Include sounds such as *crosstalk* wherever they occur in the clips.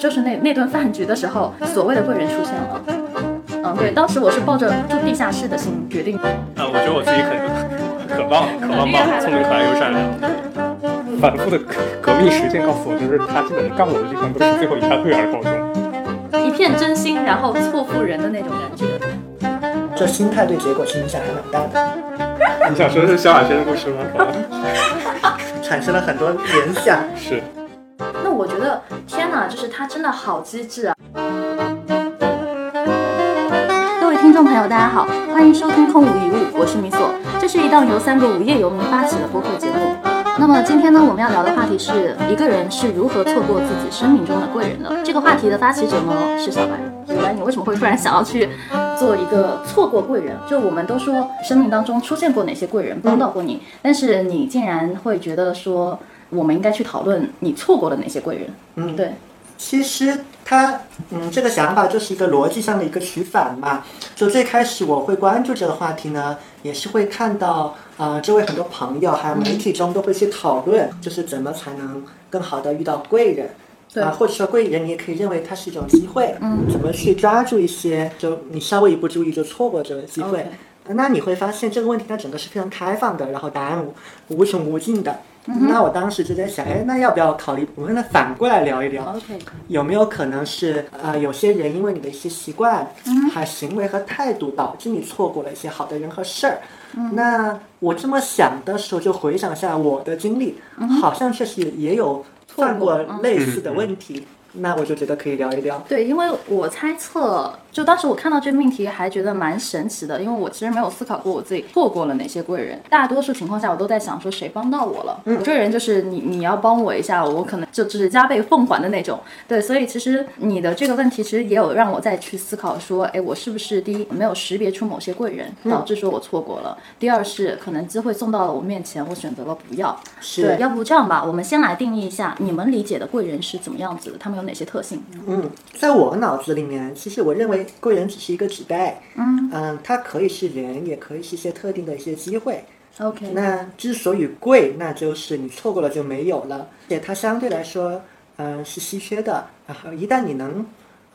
就是那那顿饭局的时候，所谓的贵人出现了。嗯，对，当时我是抱着住地下室的心决定。啊，我觉得我自己很可棒，可棒棒，聪明可爱又善良。反复的革命实践告诉我，就是他基本上干我的地方都是最后以他退而告终。一片真心，然后错付人的那种感觉。这心态对结果是影响还蛮大的。你想说的是萧亚轩的故事吗？*laughs* 产生了很多联想。是。就是他真的好机智啊！各位听众朋友，大家好，欢迎收听《空无一物》，我是米索。这是一档由三个无业游民发起的播客节目。那么今天呢，我们要聊的话题是一个人是如何错过自己生命中的贵人的。这个话题的发起者呢是小白。小白，你为什么会突然想要去做一个错过贵人？就我们都说生命当中出现过哪些贵人帮到过你，但是你竟然会觉得说我们应该去讨论你错过了哪些贵人？嗯，对。其实他，嗯，这个想法就是一个逻辑上的一个取反嘛。就最开始我会关注这个话题呢，也是会看到，呃，周围很多朋友还有媒体中都会去讨论，就是怎么才能更好的遇到贵人，啊，或者说贵人，你也可以认为它是一种机会，嗯，怎么去抓住一些，就你稍微一不注意就错过这个机会。那你会发现这个问题它整个是非常开放的，然后答案无无穷无尽的。那我当时就在想，哎，那要不要考虑我们反过来聊一聊？有没有可能是呃，有些人因为你的一些习惯、还行为和态度，导致你错过了一些好的人和事儿？那我这么想的时候，就回想下我的经历，好像确实也有犯过类似的问题。那我就觉得可以聊一聊。对，因为我猜测，就当时我看到这个命题，还觉得蛮神奇的，因为我其实没有思考过我自己错过了哪些贵人。大多数情况下，我都在想说谁帮到我了。嗯，贵人就是你，你要帮我一下，我可能就只是加倍奉还的那种。对，所以其实你的这个问题，其实也有让我再去思考说，哎，我是不是第一没有识别出某些贵人，导致说我错过了？第二是可能机会送到了我面前，我选择了不要。是。对，要不这样吧，我们先来定义一下你们理解的贵人是怎么样子的，他们有哪些特性？嗯，在我脑子里面，其实我认为贵人只是一个指代，嗯嗯，它可以是人，也可以是一些特定的一些机会。OK，那之所以贵，那就是你错过了就没有了，而且它相对来说，嗯，是稀缺的。然后一旦你能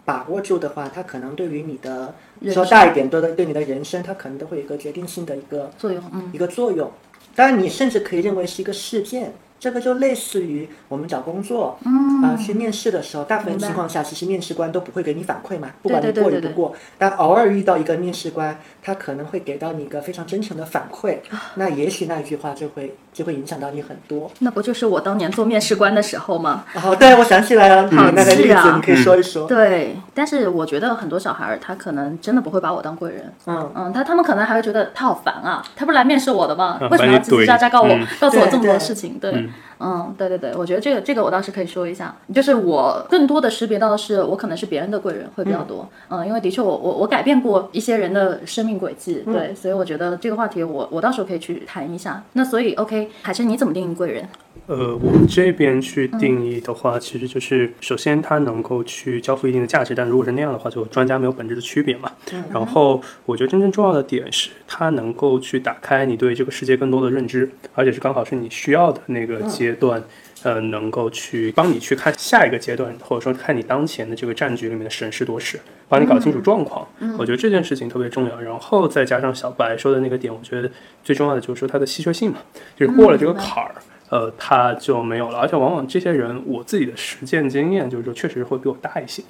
把握住的话，它可能对于你的说大一点，对对你的人生，它可能都会有一个决定性的一个作用，嗯，一个作用。当然，你甚至可以认为是一个事件。这个就类似于我们找工作，嗯啊，去面试的时候，大部分情况下，其实面试官都不会给你反馈嘛，不管你对对对对过与不过。但偶尔遇到一个面试官，他可能会给到你一个非常真诚的反馈，那也许那一句话就会就会影响到你很多。那不就是我当年做面试官的时候吗？哦，对，我想起来了，你好那个例子，啊你可以说一说。对，但是我觉得很多小孩儿他可能真的不会把我当贵人，嗯嗯，他他们可能还会觉得他好烦啊，他不是来面试我的吗？嗯为什么要叽叽喳喳告我、嗯告诉我这么多事情？对，嗯嗯，对对对，我觉得这个这个我倒是可以说一下，就是我更多的识别到的是，我可能是别人的贵人会比较多，嗯因为的确我我我改变过一些人的生命轨迹，对，所以我觉得这个话题我我到时候可以去谈一下。那所以 OK，海生你怎么定义贵人？呃，我这边去定义的话，其实就是首先它能够去交付一定的价值，但如果是那样的话，就专家没有本质的区别嘛。然后我觉得真正重要的点是，它能够去打开你对这个世界更多的认知，而且是刚好是你需要的那个阶段。呃，能够去帮你去看下一个阶段，或者说看你当前的这个战局里面的审时度势，帮你搞清楚状况。我觉得这件事情特别重要。然后再加上小白说的那个点，我觉得最重要的就是说它的稀缺性嘛，就是过了这个坎儿。呃，他就没有了，而且往往这些人，我自己的实践经验就是说，确实会比我大一些，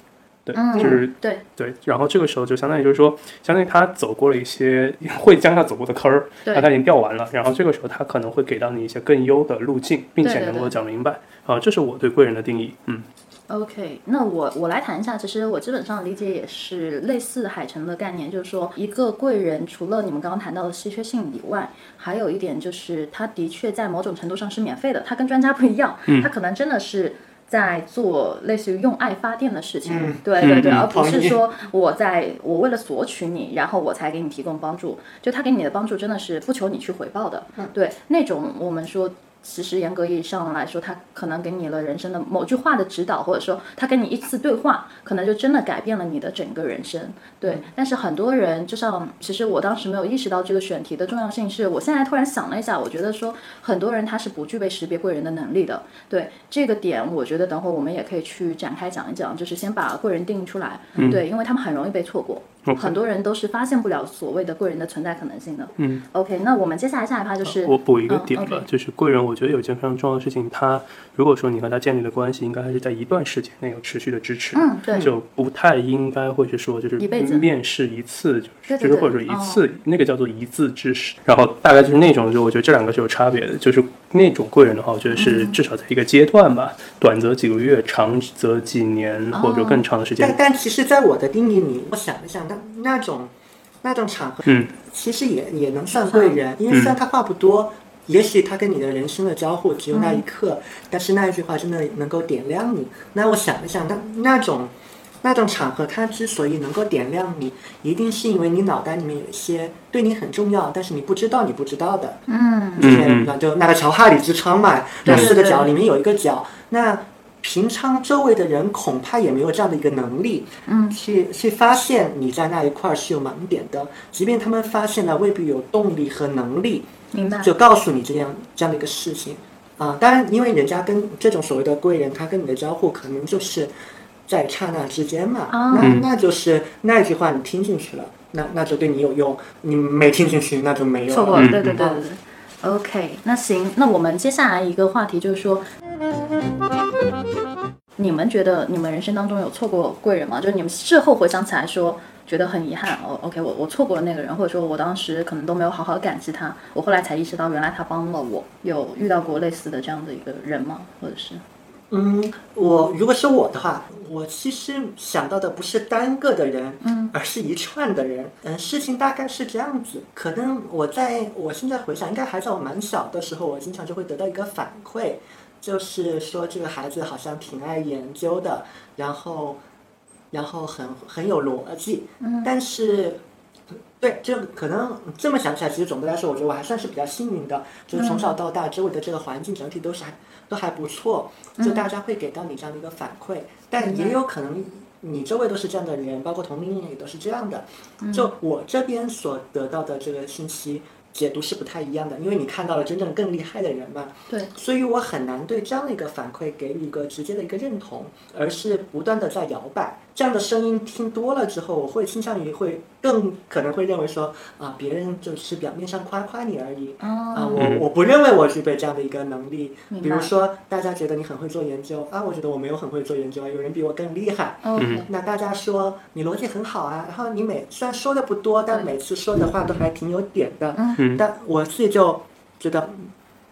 对，嗯就是对。对，然后这个时候就相当于就是说，相当于他走过了一些会将他走过的坑儿，那他已经掉完了，然后这个时候他可能会给到你一些更优的路径，并且能够讲明白，啊，这是我对贵人的定义，嗯。OK，那我我来谈一下，其实我基本上理解也是类似海城的概念，就是说一个贵人除了你们刚刚谈到的稀缺性以外，还有一点就是他的确在某种程度上是免费的，他跟专家不一样，他可能真的是。在做类似于用爱发电的事情，嗯对对对，而不是说我在我为了索取你，然后我才给你提供帮助，就他给你的帮助真的是不求你去回报的，对那种我们说其实严格意义上来说，他可能给你了人生的某句话的指导，或者说他跟你一次对话，可能就真的改变了你的整个人生。对，但是很多人就像，其实我当时没有意识到这个选题的重要性，是我现在突然想了一下，我觉得说很多人他是不具备识别贵人的能力的。对这个点，我觉得等会儿我们也可以去展开讲一讲，就是先把贵人定义出来。对，因为他们很容易被错过。很多人都是发现不了所谓的贵人的存在可能性的。嗯，OK，那我们接下来下一趴就是我补一个点吧，就是贵人，我觉得有一件非常重要的事情，他如果说你和他建立的关系，应该还是在一段时间内有持续的支持。嗯，对，就不太应该或者说就是面试一次，就是就是或者说一次，那个叫做一字之识。然后大概就是那种，就我觉得这两个是有差别的。就是那种贵人的话，我觉得是至少在一个阶段吧，短则几个月，长则几年或者更长的时间。但但其实，在我的定义里，我想一想，那那种。那种场合，嗯，其实也也能算贵人，因为虽然他话不多，也许他跟你的人生的交互只有那一刻，但是那一句话真的能够点亮你。那我想一想，那那种那种场合，他之所以能够点亮你，一定是因为你脑袋里面有一些对你很重要，但是你不知道你不知道的。嗯，那就那个乔哈里之窗嘛，那四个角里面有一个角，那。平常周围的人恐怕也没有这样的一个能力，嗯，去去发现你在那一块是有盲点的，即便他们发现了，未必有动力和能力，明白？就告诉你这样这样的一个事情啊。当然，因为人家跟这种所谓的贵人，他跟你的交互可能就是在刹那之间嘛，那那就是那句话你听进去了，那那就对你有用；你没听进去，那就没有。错过，对对对对对。OK，那行，那我们接下来一个话题就是说。你们觉得你们人生当中有错过贵人吗？就是你们事后回想起来说觉得很遗憾哦。OK，我我错过了那个人，或者说我当时可能都没有好好感激他，我后来才意识到原来他帮了我。有遇到过类似的这样的一个人吗？或者是？嗯，我如果是我的话，我其实想到的不是单个的人，嗯，而是一串的人。嗯，事情大概是这样子。可能我在我现在回想，应该还在我蛮小的时候，我经常就会得到一个反馈。就是说，这个孩子好像挺爱研究的，然后，然后很很有逻辑。嗯。但是，对，就可能这么想起来，其实总的来说，我觉得我还算是比较幸运的，就是从小到大周围的这个环境整体都是还都还不错，就大家会给到你这样的一个反馈。但也有可能你周围都是这样的人，包括同龄人也都是这样的。就我这边所得到的这个信息。解读是不太一样的，因为你看到了真正更厉害的人嘛。对。所以我很难对这样的一个反馈给予一个直接的一个认同，而是不断的在摇摆。这样的声音听多了之后，我会倾向于会更可能会认为说啊，别人就是表面上夸夸你而已。啊，我我不认为我具备这样的一个能力。比如说，大家觉得你很会做研究啊，我觉得我没有很会做研究啊，有人比我更厉害。嗯。那大家说你逻辑很好啊，然后你每虽然说的不多，但每次说的话都还挺有点的。嗯。但我自己就觉得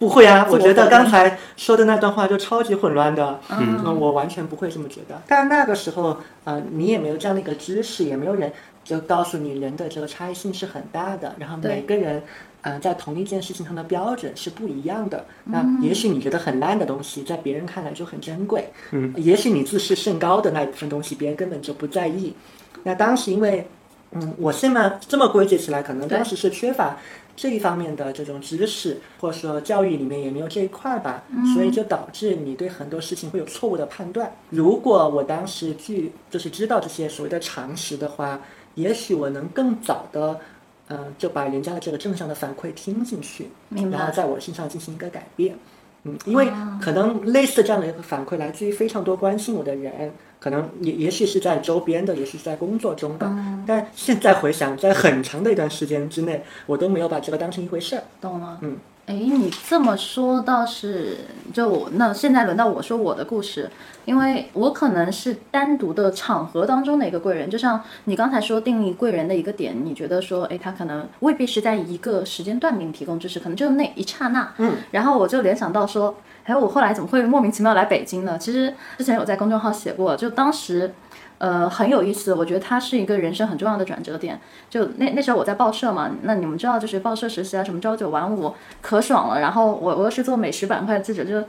不会啊，我觉得刚才说的那段话就超级混乱的，嗯，我完全不会这么觉得。但那个时候，呃，你也没有这样的一个知识，也没有人就告诉你人的这个差异性是很大的，然后每个人，嗯，在同一件事情上的标准是不一样的。那也许你觉得很烂的东西，在别人看来就很珍贵，嗯，也许你自视甚高的那一部分东西，别人根本就不在意。那当时因为，嗯，我现在这么归结起来，可能当时是缺乏。这一方面的这种知识，或者说教育里面也没有这一块吧，所以就导致你对很多事情会有错误的判断。如果我当时去就是知道这些所谓的常识的话，也许我能更早的，嗯，就把人家的这个正向的反馈听进去，然后在我身上进行一个改变。嗯，因为可能类似这样的一个反馈来自于非常多关心我的人。可能也也许是在周边的，也许是在工作中的，但现在回想，在很长的一段时间之内，我都没有把这个当成一回事儿。懂了。嗯。哎，你这么说倒是，就那现在轮到我说我的故事，因为我可能是单独的场合当中的一个贵人，就像你刚才说定义贵人的一个点，你觉得说，哎，他可能未必是在一个时间段给你提供知识，可能就那一刹那。嗯。然后我就联想到说。还有我后来怎么会莫名其妙来北京呢？其实之前有在公众号写过，就当时，呃，很有意思。我觉得它是一个人生很重要的转折点。就那那时候我在报社嘛，那你们知道，就是报社实习啊，什么朝九晚五，可爽了。然后我我又是做美食板块的记者，就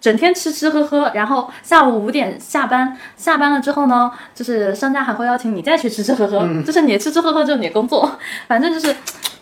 整天吃吃喝喝。然后下午五点下班，下班了之后呢，就是商家还会邀请你再去吃吃喝喝，就是你吃吃喝喝就是你工作，反正就是。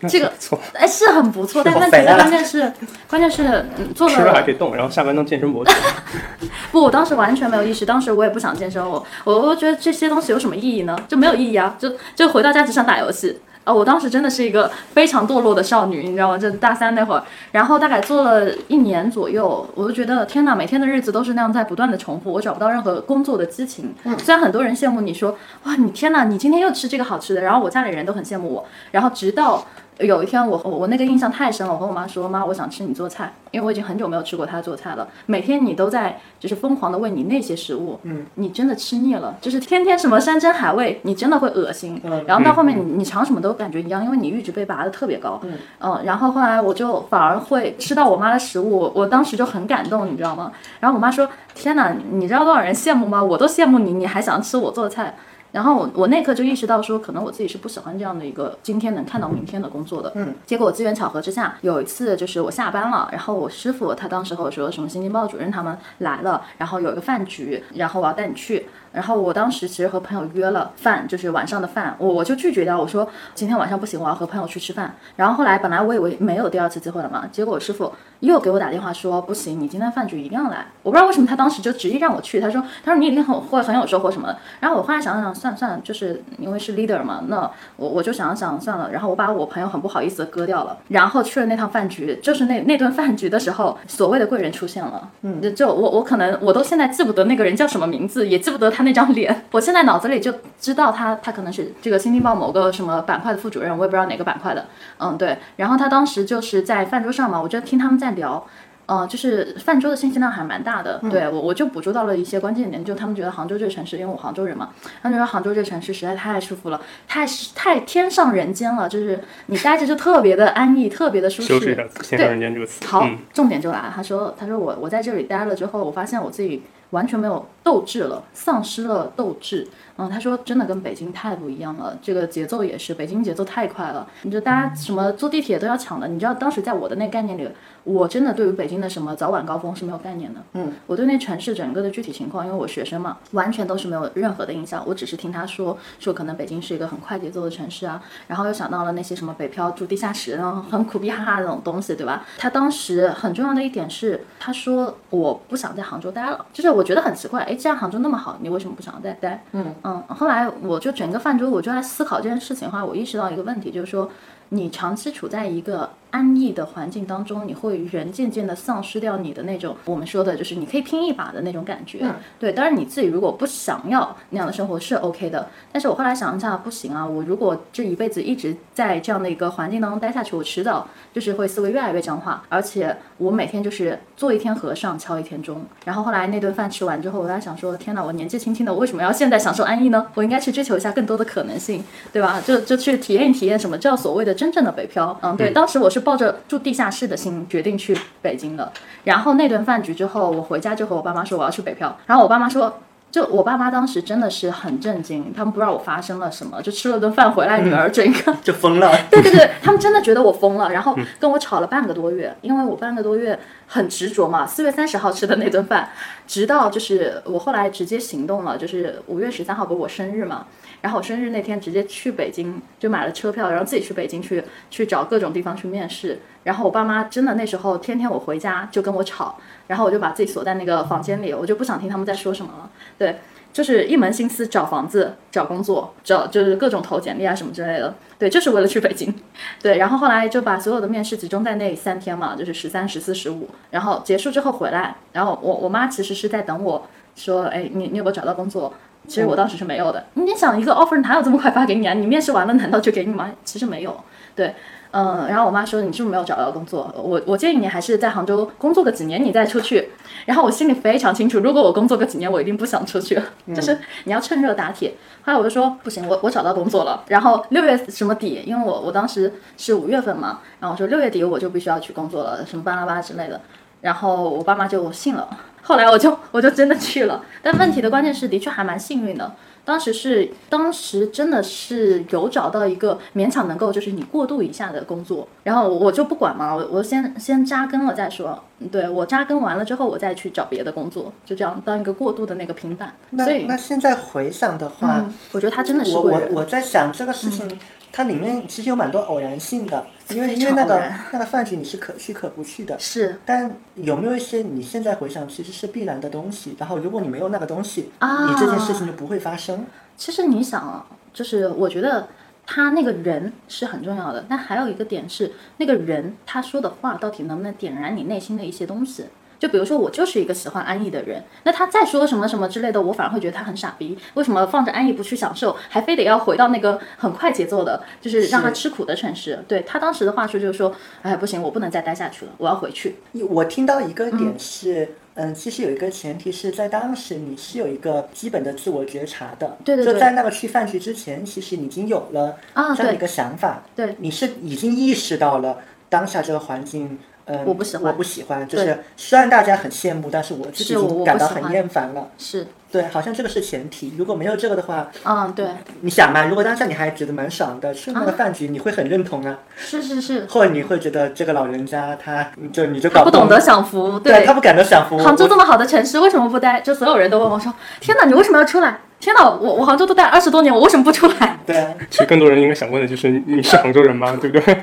这个错，哎是很不错，但问题是好肥啊关键是关键是嗯做吃了还可以动，然后下班当健身博主。*laughs* 不，我当时完全没有意识，当时我也不想健身，我我我觉得这些东西有什么意义呢？就没有意义啊，就就回到家只想打游戏。啊，我当时真的是一个非常堕落的少女，你知道吗？就大三那会儿，然后大概做了一年左右，我就觉得天哪，每天的日子都是那样在不断的重复，我找不到任何工作的激情。虽然很多人羡慕你说，哇，你天哪，你今天又吃这个好吃的，然后我家里人都很羡慕我，然后直到。有一天我我我那个印象太深了，我和我妈说，妈，我想吃你做菜，因为我已经很久没有吃过她做菜了。每天你都在就是疯狂的喂你那些食物，嗯，你真的吃腻了，就是天天什么山珍海味，你真的会恶心。嗯然后到后面你你尝什么都感觉一样，因为你阈值被拔得特别高。嗯然后后来我就反而会吃到我妈的食物，我我当时就很感动，你知道吗？然后我妈说，天哪，你知道多少人羡慕吗？我都羡慕你，你还想吃我做的菜。然后我我那刻就意识到说，可能我自己是不喜欢这样的一个今天能看到明天的工作的。嗯。结果我机缘巧合之下，有一次就是我下班了，然后我师傅他当时和我说什么新京报主任他们来了，然后有一个饭局，然后我要带你去。然后我当时其实和朋友约了饭，就是晚上的饭，我我就拒绝掉，我说今天晚上不行，我要和朋友去吃饭。然后后来本来我以为没有第二次机会了嘛，结果我师傅又给我打电话说不行，你今天饭局一定要来。我不知道为什么他当时就执意让我去，他说他说你一定很会很有收获什么的。然后我后来想了想，算了算了，就是因为是 leader 嘛，那我我就想想算了。然后我把我朋友很不好意思的割掉了，然后去了那趟饭局，就是那那顿饭局的时候，所谓的贵人出现了。嗯，就就我我可能我都现在记不得那个人叫什么名字，也记不得他那张脸，我现在脑子里就知道他他可能是这个新京报某个什么板块的副主任，我也不知道哪个板块的。嗯，对。然后他当时就是在饭桌上嘛，我就听他们在聊。呃，就是饭桌的信息量还蛮大的，对我我就捕捉到了一些关键点，就他们觉得杭州这个城市，因为我杭州人嘛，他们觉得杭州这个城市实在太舒服了，太太天上人间了，就是你待着就特别的安逸，特别的舒适。修饰一下“天上人间”这个词。好，嗯重点就来了。他说：“他说我我在这里待了之后，我发现我自己完全没有斗志了，丧失了斗志。嗯，他说真的跟北京太不一样了，这个节奏也是，北京节奏太快了。你就大家什么坐地铁都要抢的，你知道当时在我的那个概念里，我真的对于北京的什么早晚高峰是没有概念的。嗯，我对那城市整个的具体情况，因为我学生嘛，完全都是没有任何的印象。我只是听他说说可能北京是一个很快节奏的城市啊，然后又想到了那些什么北漂住地下室，然后很苦逼哈哈那种东西，对吧？他当时很重要的一点是，他说我不想在杭州待了，就是我觉得很奇怪，哎，既然杭州那么好，你为什么不想再待？嗯嗯，嗯后来我就整个饭桌我就在思考这件事情的话，我意识到一个问题，就是说你长期处在一个安逸的环境当中，你会人渐渐的丧失掉你的那种我们说的就是你可以拼一把的那种感觉。对，当然你自己如果不想要那样的生活是 OK 的，但是我后来想一下，不行啊，我如果这一辈子一直在这样的一个环境当中待下去，我迟早就是会思维越来越僵化，而且我每天就是做一天和尚敲一天钟。然后后来那顿饭吃完之后，我在想说，天哪，我年纪轻轻的，我为什么要现在享受安逸呢？我应该去追求一下更多的可能性，对吧？就就去体验体验什么叫所谓的真正的北漂。嗯，对，当时我是抱着住地下室的心决定去北京的。然后那顿饭局之后，我回家就和我爸妈说我要去北漂，然后我爸妈说。就我爸妈当时真的是很震惊，他们不知道我发生了什么，就吃了顿饭回来，女儿整个 *laughs* 就疯了。*laughs* 对对对，他们真的觉得我疯了，然后跟我吵了半个多月，因为我半个多月很执着嘛。四月三十号吃的那顿饭，直到就是我后来直接行动了，就是五月十三号不是我生日嘛，然后我生日那天直接去北京，就买了车票，然后自己去北京去去找各种地方去面试。然后我爸妈真的那时候天天我回家就跟我吵，然后我就把自己锁在那个房间里，我就不想听他们在说什么了。对，就是一门心思找房子、找工作、找就是各种投简历啊什么之类的。对，就是为了去北京。对，然后后来就把所有的面试集中在那三天嘛，就是十三、十四、十五。然后结束之后回来，然后我我妈其实是在等我说，哎，你你有没有找到工作？其实我当时是没有的。你想一个 offer 哪有这么快发给你啊？你面试完了难道就给你吗？其实没有。对，嗯，然后我妈说你是不是没有找到工作？我我建议你还是在杭州工作个几年，你再出去。然后我心里非常清楚，如果我工作个几年，我一定不想出去，就是你要趁热打铁。后来我就说不行，我我找到工作了。然后六月什么底？因为我我当时是五月份嘛，然后我说六月底我就必须要去工作了，什么巴拉巴拉之类的。然后我爸妈就信了，后来我就我就真的去了，但问题的关键是，的确还蛮幸运的。当时是，当时真的是有找到一个勉强能够就是你过渡一下的工作，然后我就不管嘛，我我先先扎根了再说。对我扎根完了之后，我再去找别的工作，就这样当一个过渡的那个平板。所以那那现在回想的话，嗯，我觉得他真的是我我。我在想这个事情，它里面其实有蛮多偶然性的，因为因为那个那个饭局你是可去可不去的。是但有没有一些你现在回想其实是必然的东西？然后如果你没有那个东西，啊你这件事情就不会发生。其实你想啊，就是我觉得他那个人是很重要的，但还有一个点是，那个人他说的话到底能不能点燃你内心的一些东西。就比如说，我就是一个喜欢安逸的人，那他再说什么什么之类的，我反而会觉得他很傻逼。为什么放着安逸不去享受，还非得要回到那个很快节奏的，就是让他吃苦的城市？对他当时的话术就是说，哎，不行，我不能再待下去了，我要回去。我听到一个点是，嗯其实有一个前提是在当时你是有一个基本的自我觉察的，对对对就在那个去饭局之前，其实你已经有了这样一个想法，对你是已经意识到了当下这个环境。嗯，我不喜欢我不喜欢。就是虽然大家很羡慕，但是我自己我感到很厌烦了。是，对，好像这个是前提。如果没有这个的话，嗯，对，你想嘛，如果当下你还觉得蛮爽的，去那个饭局，你会很认同啊，是是是，或者你会觉得这个老人家他就你就搞不懂得享福，对他不感到享福。杭州这么好的城市，为什么不待？就所有人都问我说：“天哪，你为什么要出来？天哪，我我杭州都待二十多年，我为什么不出来？对啊，其实更多人应该想问的就是你你是杭州人吗？对不对？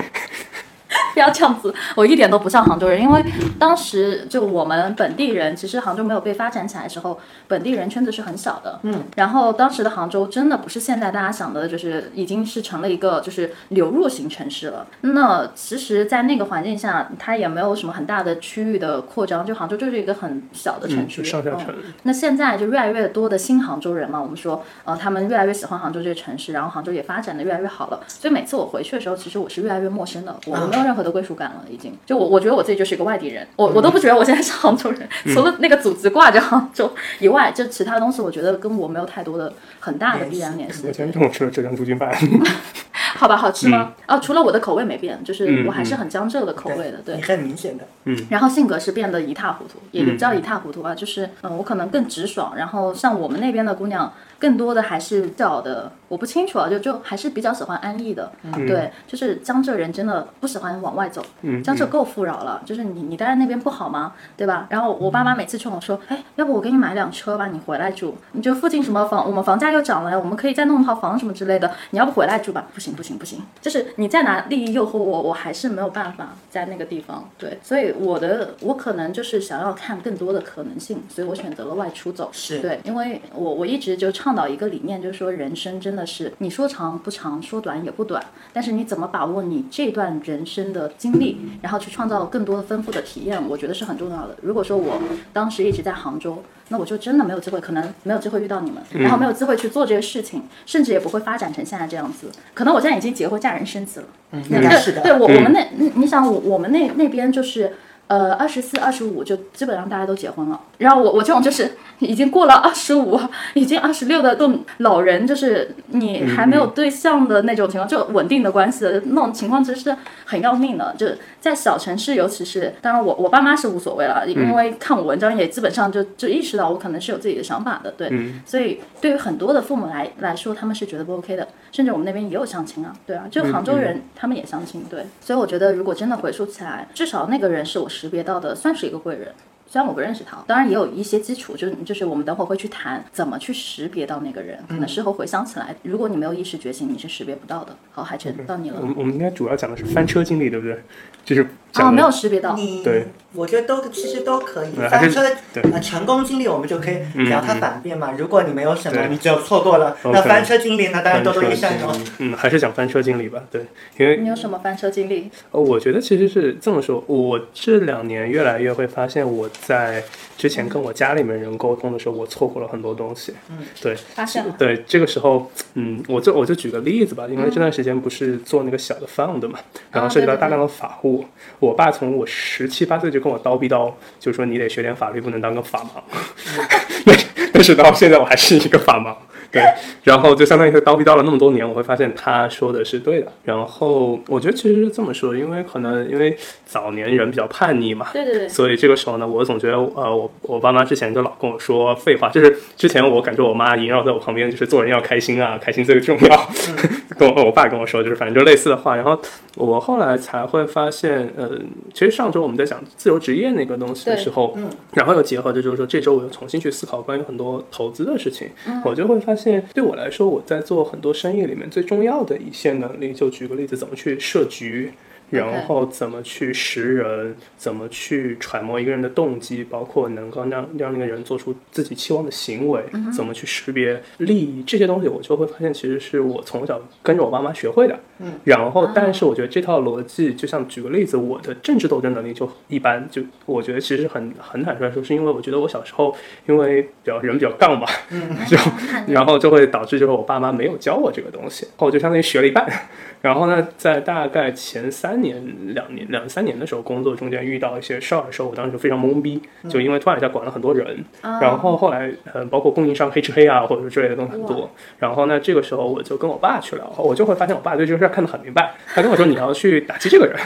不要这样子，我一点都不像杭州人，因为当时就我们本地人，其实杭州没有被发展起来的时候，本地人圈子是很小的。嗯，然后当时的杭州真的不是现在大家想的，就是已经是成了一个就是流入型城市了。那其实，在那个环境下，它也没有什么很大的区域的扩张，就杭州就是一个很小的城嗯，区。就上下嗯城。那现在就越来越多的新杭州人嘛，我们说，呃，他们越来越喜欢杭州这个城市，然后杭州也发展的越来越好了。所以每次我回去的时候，其实我是越来越陌生的，我我没有任何的归属感了，已经。就我我觉得我自己就是一个外地人，我我都不觉得我现在是杭州人，*laughs* 除了那个组织挂着杭州以外，就其他东西我觉得跟我没有太多的很大的必然联系我。今天中午吃了浙江猪筋饭，*laughs* 好吧，好吃吗？哦，除了我的口味没变，就是嗯我还是很江浙的口味的，对。很明显的。嗯然后性格是变得一塌糊涂，也嗯不叫一塌糊涂吧，就是嗯、呃我可能更直爽。然后像我们那边的姑娘，更多的还是较的，我不清楚啊，就就还是比较喜欢安逸的。对，就是江浙人真的不喜欢往外走，嗯江浙够富饶了，就是你你待在那边不好吗？对吧？然后我爸妈每次劝我说，哎，要不我给你买辆车吧，你回来住，你就附近什么房，我们房价又涨了，我们可以再弄套房什么之类的，你要不回来住吧？不行不行不行，就是你再拿利益诱惑我，我还是没有办法在那个地方。对，所以我的我可能就是想要看更多的可能性，所以我选择了外出走。是对，因为我我一直就倡导一个理念，就是说人生真的是你说长不长，说短也不短，但是你怎么把握你这段人生的经历，然后去创造更多的丰富的体验，我觉得是很重要的。如果说我当时一直在杭州。那我就真的没有机会，可能没有机会遇到你们，然后没有机会去做这个事情，甚至也不会发展成现在这样子。可能我现在已经结婚嫁人生子了，嗯，是的。对我我们那，你你想我我们那那边就是。呃，二十四、二十五就基本上大家都结婚了，然后我我这种就是已经过了二十五，已经二十六的这种老人，就是你还没有对象的那种情况，就稳定的关系的那种情况，其实是很要命的。就在小城市，尤其是当然我我爸妈是无所谓了，因为看我文章也基本上就就意识到我可能是有自己的想法的，对，所以对于很多的父母来来说，他们是觉得不 OK 的，甚至我们那边也有相亲啊，对啊，就杭州人他们也相亲，对，所以我觉得如果真的回溯起来，至少那个人是我识别到的，算是一个贵人。虽然我不认识他，当然也有一些基础，就是就是我们等会儿会去谈怎么去识别到那个人，可能事后回想起来，如果你没有意识觉醒，你是识别不到的。好，海晨到你了我。们我们应该主要讲的是翻车经历，对不对？就是啊，讲的没有识别到。你对，我觉得都其实都可以。翻车对呃成功经历，我们就可以聊它反面嘛。如果你没有什么，你只有错过了，那翻车经历那，当然多多益善经哦。嗯，还是讲翻车经历吧。对，因为你有什么翻车经历？呃，我觉得其实是这么说，我这两年越来越会发现，我在之前跟我家里面人沟通的时候，我错过了很多东西。嗯，对，发现了。对，这个时候，嗯，我就我就举个例子吧，因为这段时间不是做那个小的 fund 嘛，然后涉及到大量的法务，我爸从我十七八岁就跟我叨逼叨，就说你得学点法律，不能当个法盲。*laughs* 但但是到现在我还是一个法盲，对，然后就相当于他叨逼叨了那么多年，我会发现他说的是对的。然后我觉得其实是这么说，因为可能因为早年人比较叛逆嘛，对对对，所以这个时候呢，我总觉得呃，我我爸妈之前就老跟我说废话，就是之前我感觉我妈萦绕在我旁边，就是做人要开心啊，开心最重要。跟我我爸跟我说，就是反正就类似的话。然后我后来才会发现，呃，其实上周我们在讲自由职业那个东西的时候，嗯然后又结合着就是说这周我又重新去思考关于很多投资的事情，我就会发现对我来说，我在做很多生意里面最重要的一些能力，就举个例子，怎么去设局。然后怎么去识人，怎么去揣摩一个人的动机，包括能够让让那个人做出自己期望的行为，怎么去识别利益这些东西，我就会发现其实是我从小跟着我爸妈学会的。嗯，然后但是我觉得这套逻辑，就像举个例子，我的政治斗争能力就一般，就我觉得其实很很坦率说，是因为我觉得我小时候因为比较人比较杠吧，*laughs* 就 *laughs* 然后就会导致就是我爸妈没有教我这个东西，后就相当于学了一半。*laughs* 然后呢，在大概前三年、两年、两三年的时候，工作中间遇到一些事儿的时候，我当时就非常懵逼，就因为突然一下管了很多人，然后后来呃，包括供应商黑吃黑啊，或者是之类的东西很多。然后呢，这个时候我就跟我爸去聊，我就会发现我爸对这个事儿看得很明白，他跟我说你要去打击这个人，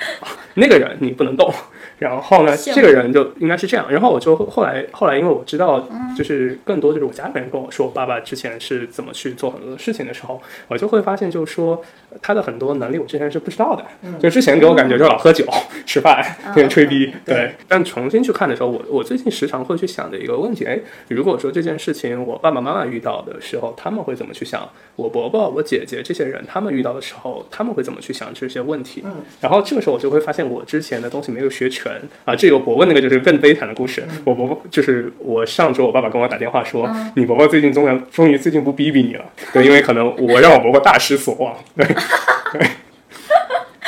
*laughs* 那个人你不能动。然后呢，这个人就应该是这样。然后我就后来后来，因为我知道，就是更多就是我家里人跟我说，我爸爸之前是怎么去做很多的事情的时候，我就会发现，就是说他的很多能力我之前是不知道的。就之前给我感觉就老喝酒、吃饭、*laughs* 天天吹逼，对。但重新去看的时候，我我最近时常会去想的一个问题，哎，如果说这件事情我爸爸妈妈遇到的时候，他们会怎么去想？我伯伯、我姐姐这些人，他们遇到的时候，他们会怎么去想这些问题？嗯然后这个时候我就会发现，我之前的东西没有学全啊。这个伯伯那个就是更悲惨的故事。我伯伯就是我上周我爸爸跟我打电话说，你伯伯最近终于终于最近不逼逼你了，对，因为可能我让我伯伯大失所望，对。*laughs*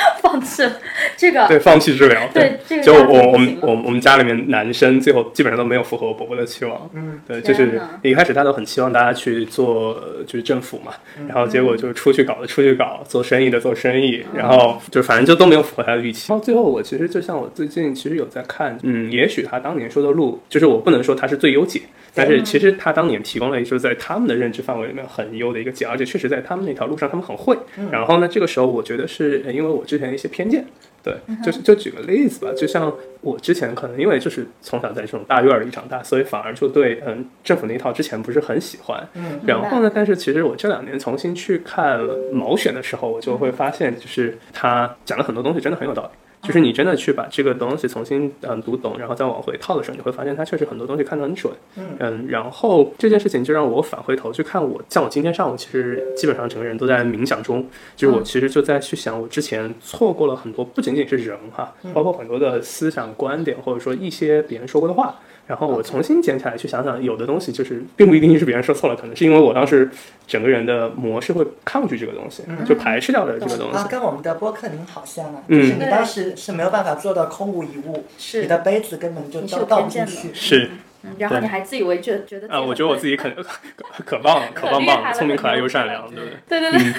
*laughs* 放弃了这个，对，放弃治疗，对这个就我我们不行了我我们家里面男生最后基本上都没有符合我伯伯的期望，嗯，对，就是一开始他都很期望大家去做呃就是政府嘛，嗯然后结果就是出去搞的出去搞，做生意的做生意，然后就反正就都没有符合他的预期。然后最后我其实就像我最近其实有在看，嗯，也许他当年说的路，就是我不能说他是最优解，但是其实他当年提供了就是在他们的认知范围里面很优的一个解，而且确实在他们那条路上他们很会。然后呢，这个时候我觉得是呃因为我之前的一些偏见。对，就是就举个例子吧，就像我之前可能因为就是从小在这种大院儿里长大，所以反而就对嗯政府那一套之前不是很喜欢。嗯，然后呢，但是其实我这两年重新去看毛选的时候，我就会发现，就是他讲的很多东西真的很有道理。就是你真的去把这个东西重新嗯读懂，然后再往回套的时候，你会发现它确实很多东西看得很准。嗯然后这件事情就让我返回头去看我，像我今天上午其实基本上整个人都在冥想中，就是我其实就在去想我之前错过了很多，不仅仅是人哈，包括很多的思想观点，或者说一些别人说过的话。然后我重新捡起来去想想，有的东西就是并不一定是别人说错了，可能是因为我当时整个人的模式会抗拒这个东西，就排斥掉了这个东西。啊，。跟我们的播客您好像啊，嗯。就是你当时是没有办法做到空无一物，是。你的杯子根本就倒倒不进去。是。嗯然后你还自以为觉觉得啊，我觉得我自己可 *laughs* 可可棒了，可 *laughs* 棒棒了，聪明、可爱又善良，对不对？对对对，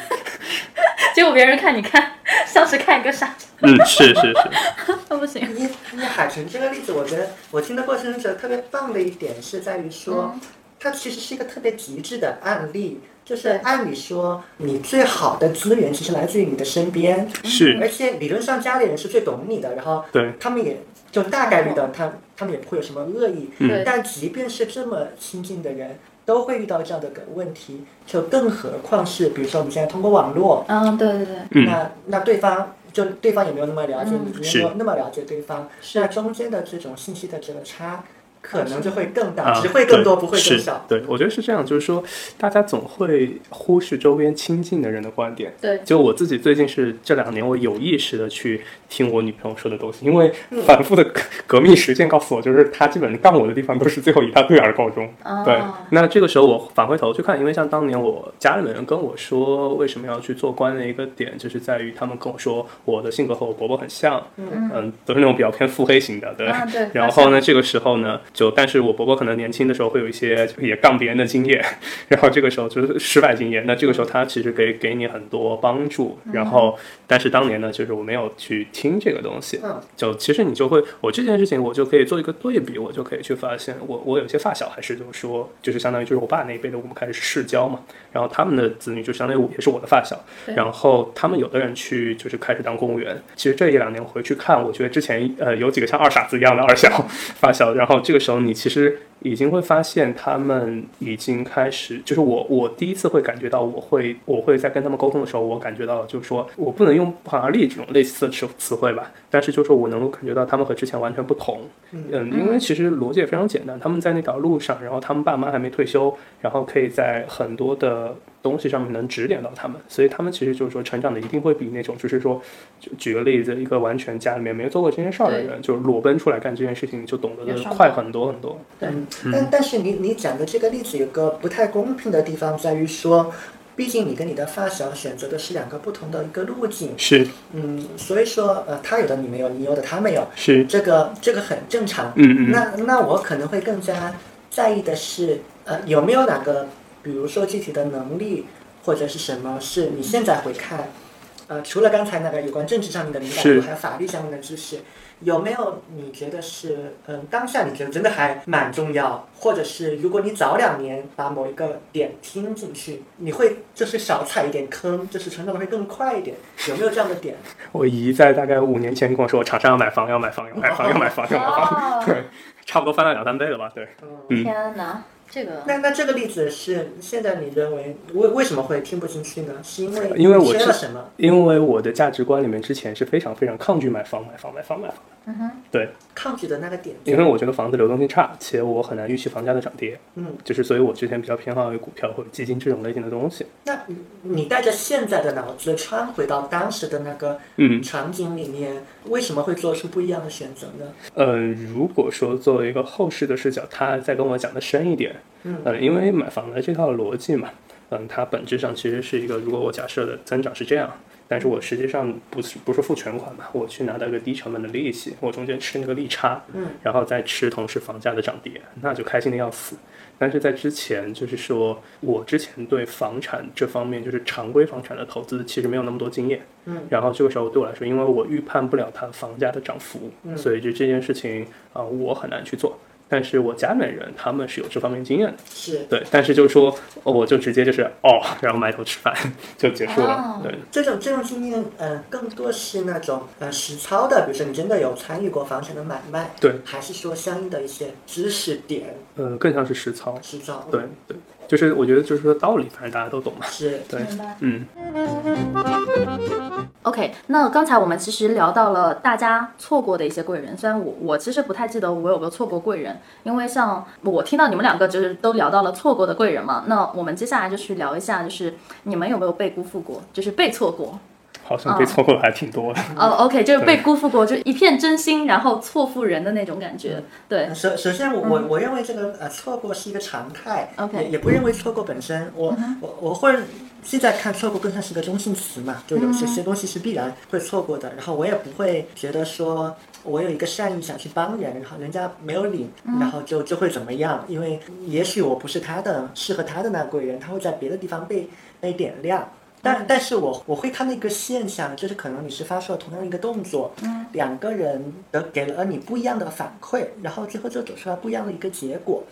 *laughs* 结果别人看你看像是看一个傻子，嗯，是是是，那不行。你你海豚这个例子，我觉得我听的过程中特别棒的一点是在于说，它其实是一个特别极致的案例。就是按理说，你最好的资源其实来自于你的身边，是。而且理论上家里人是最懂你的，然后对，他们也就大概率的，他他们也不会有什么恶意。对。但即便是这么亲近的人，都会遇到这样的个问题，就更何况是比如说我们现在通过网络，嗯，对对对，嗯。那那对方就对方也没有那么了解嗯。你，也没有那么了解对方，那中间的这种信息的这个差，可能就会更大，啊，只会更多，对不会更是少。对，我觉得是这样，就是说，大家总会忽视周边亲近的人的观点。对就我自己最近是这两年，我有意识的去听我女朋友说的东西，因为嗯反复的革革命实践告诉我，就是她基本上干我的地方都是最后以她对而告终。哦对，那这个时候我返回头去看，因为像当年我家里面人跟我说，为什么要去做官的一个点，就是在于他们跟我说我的性格和我伯伯很像，嗯都是那种比较偏腹黑型的，对。啊对，然后呢，这个时候呢，就但是我伯伯可能年轻的时候会有一些也杠别人的经验，*laughs* 然后这个时候就是失败经验，那这个时候他其实可以给你很多帮助，然后但是当年呢，就是我没有去听这个东西，嗯。就其实你就会，我这件事情我就可以做一个对比，我就可以去发现，我我有些发小还是就是说，就是相当于就是我爸那一辈的，我们开始世交嘛，然后他们的子女就相当于我也是我的发小，然后他们有的人去就是开始当公务员，其实这一两年回去看，我觉得之前呃有几个像二傻子一样的二小发小，然后这个时候你其实已经会发现他们已经开始，就是我我第一次会感觉到我会我会在跟他们沟通的时候，我感觉到就是说我不能用不寒而栗这种类似的词词汇吧，但是就是说我能够感觉到他们和之前完全不同，嗯，因为其实逻辑也非常简单，他们在那条路上，然后他们爸妈还没退休，然后可以在很多的东西上面能指点到他们，所以他们其实就是说成长的一定会比那种就是说，就举个例子，一个完全家里面没做过这件事儿的人，就裸奔出来干这件事情，就懂得的快很多很多。对。嗯，但但是你你讲的这个例子有个不太公平的地方，在于说，毕竟你跟你的发小选择的是两个不同的一个路径，是。嗯，所以说呃，他有的你没有，你有的他没有，是，这个这个很正常。嗯嗯。那那我可能会更加在意的是，呃，有没有哪个，比如说具体的能力或者是什么，是你现在回看，呃，除了刚才那个有关政治上面的敏感度，还有法律上面的知识，有没有你觉得是，嗯，当下你觉得真的还蛮重要，或者是如果你早两年把某一个点听进去，你会就是少踩一点坑，就是成长的会更快一点，有没有这样的点？我姨在大概五年前跟我说，厂商要买房，要买房，要买房，要买房，要买房，哦。*laughs* 对，差不多翻了两三倍了吧？对，嗯。天哪，这个那那这个例子是现在你认为为为什么会听不进去呢？是因为因为我是缺了什么？因为我的价值观里面之前是非常非常抗拒买房、买房、买房、买房的。嗯哼，对，抗拒的那个点？因为我觉得房子流动性差，且我很难预期房价的涨跌，嗯，就是所以我之前比较偏好于股票或者基金这种类型的东西。那你你带着现在的脑子穿回到当时的那个嗯，场景里面，为什么会做出不一样的选择呢？呃，如果说作为一个后世的视角，他再跟我讲的深一点，嗯呃，因为买房的这套逻辑嘛，嗯，它本质上其实是一个，如果我假设的增长是这样，但是我实际上不是不是付全款嘛，我去拿到一个低成本的利息，我中间吃那个利差，嗯，然后再吃同时房价的涨跌，那就开心的要死。但是在之前，就是说我之前对房产这方面，就是常规房产的投资，其实没有那么多经验。嗯，然后这个时候对我来说，因为我预判不了它房价的涨幅，嗯所以就这件事情啊、我很难去做。但是我家里面人他们是有这方面经验的，是。对。但是就是说，哦我就直接就是哦，然后埋头吃饭 *laughs* 就结束了，哦。对。这种这种经验，呃，更多是那种呃实操的，比如说你真的有参与过房产的买卖，对，还是说相应的一些知识点？呃，更像是实操，实操？对对，就是我觉得就是说道理，反正大家都懂嘛，是 *laughs* 对，嗯，OK，那刚才我们其实聊到了大家错过的一些贵人，虽然我我其实不太记得我有没有错过贵人，因为像我听到你们两个就是都聊到了错过的贵人嘛，那我们接下来就去聊一下，就是你们有没有被辜负过，就是被错过。好像被错过的还挺多的，哦、o k 就是被辜负过，就一片真心，然后错付人的那种感觉。对，首首先我，我我认为这个呃错过是一个常态 OK 也也不认为错过本身，我、我我会现在看错过更像是个中性词嘛，就有些些东西是必然会错过的，然后我也不会觉得说我有一个善意想去帮人，然后人家没有领，然后就就会怎么样，因为也许我不是他的适合他的那贵人，他会在别的地方被被点亮。但但是我我会看到一个现象，就是可能你是发出了同样一个动作，嗯，两个人的给了你不一样的反馈，然后最后就走出来不一样的一个结果。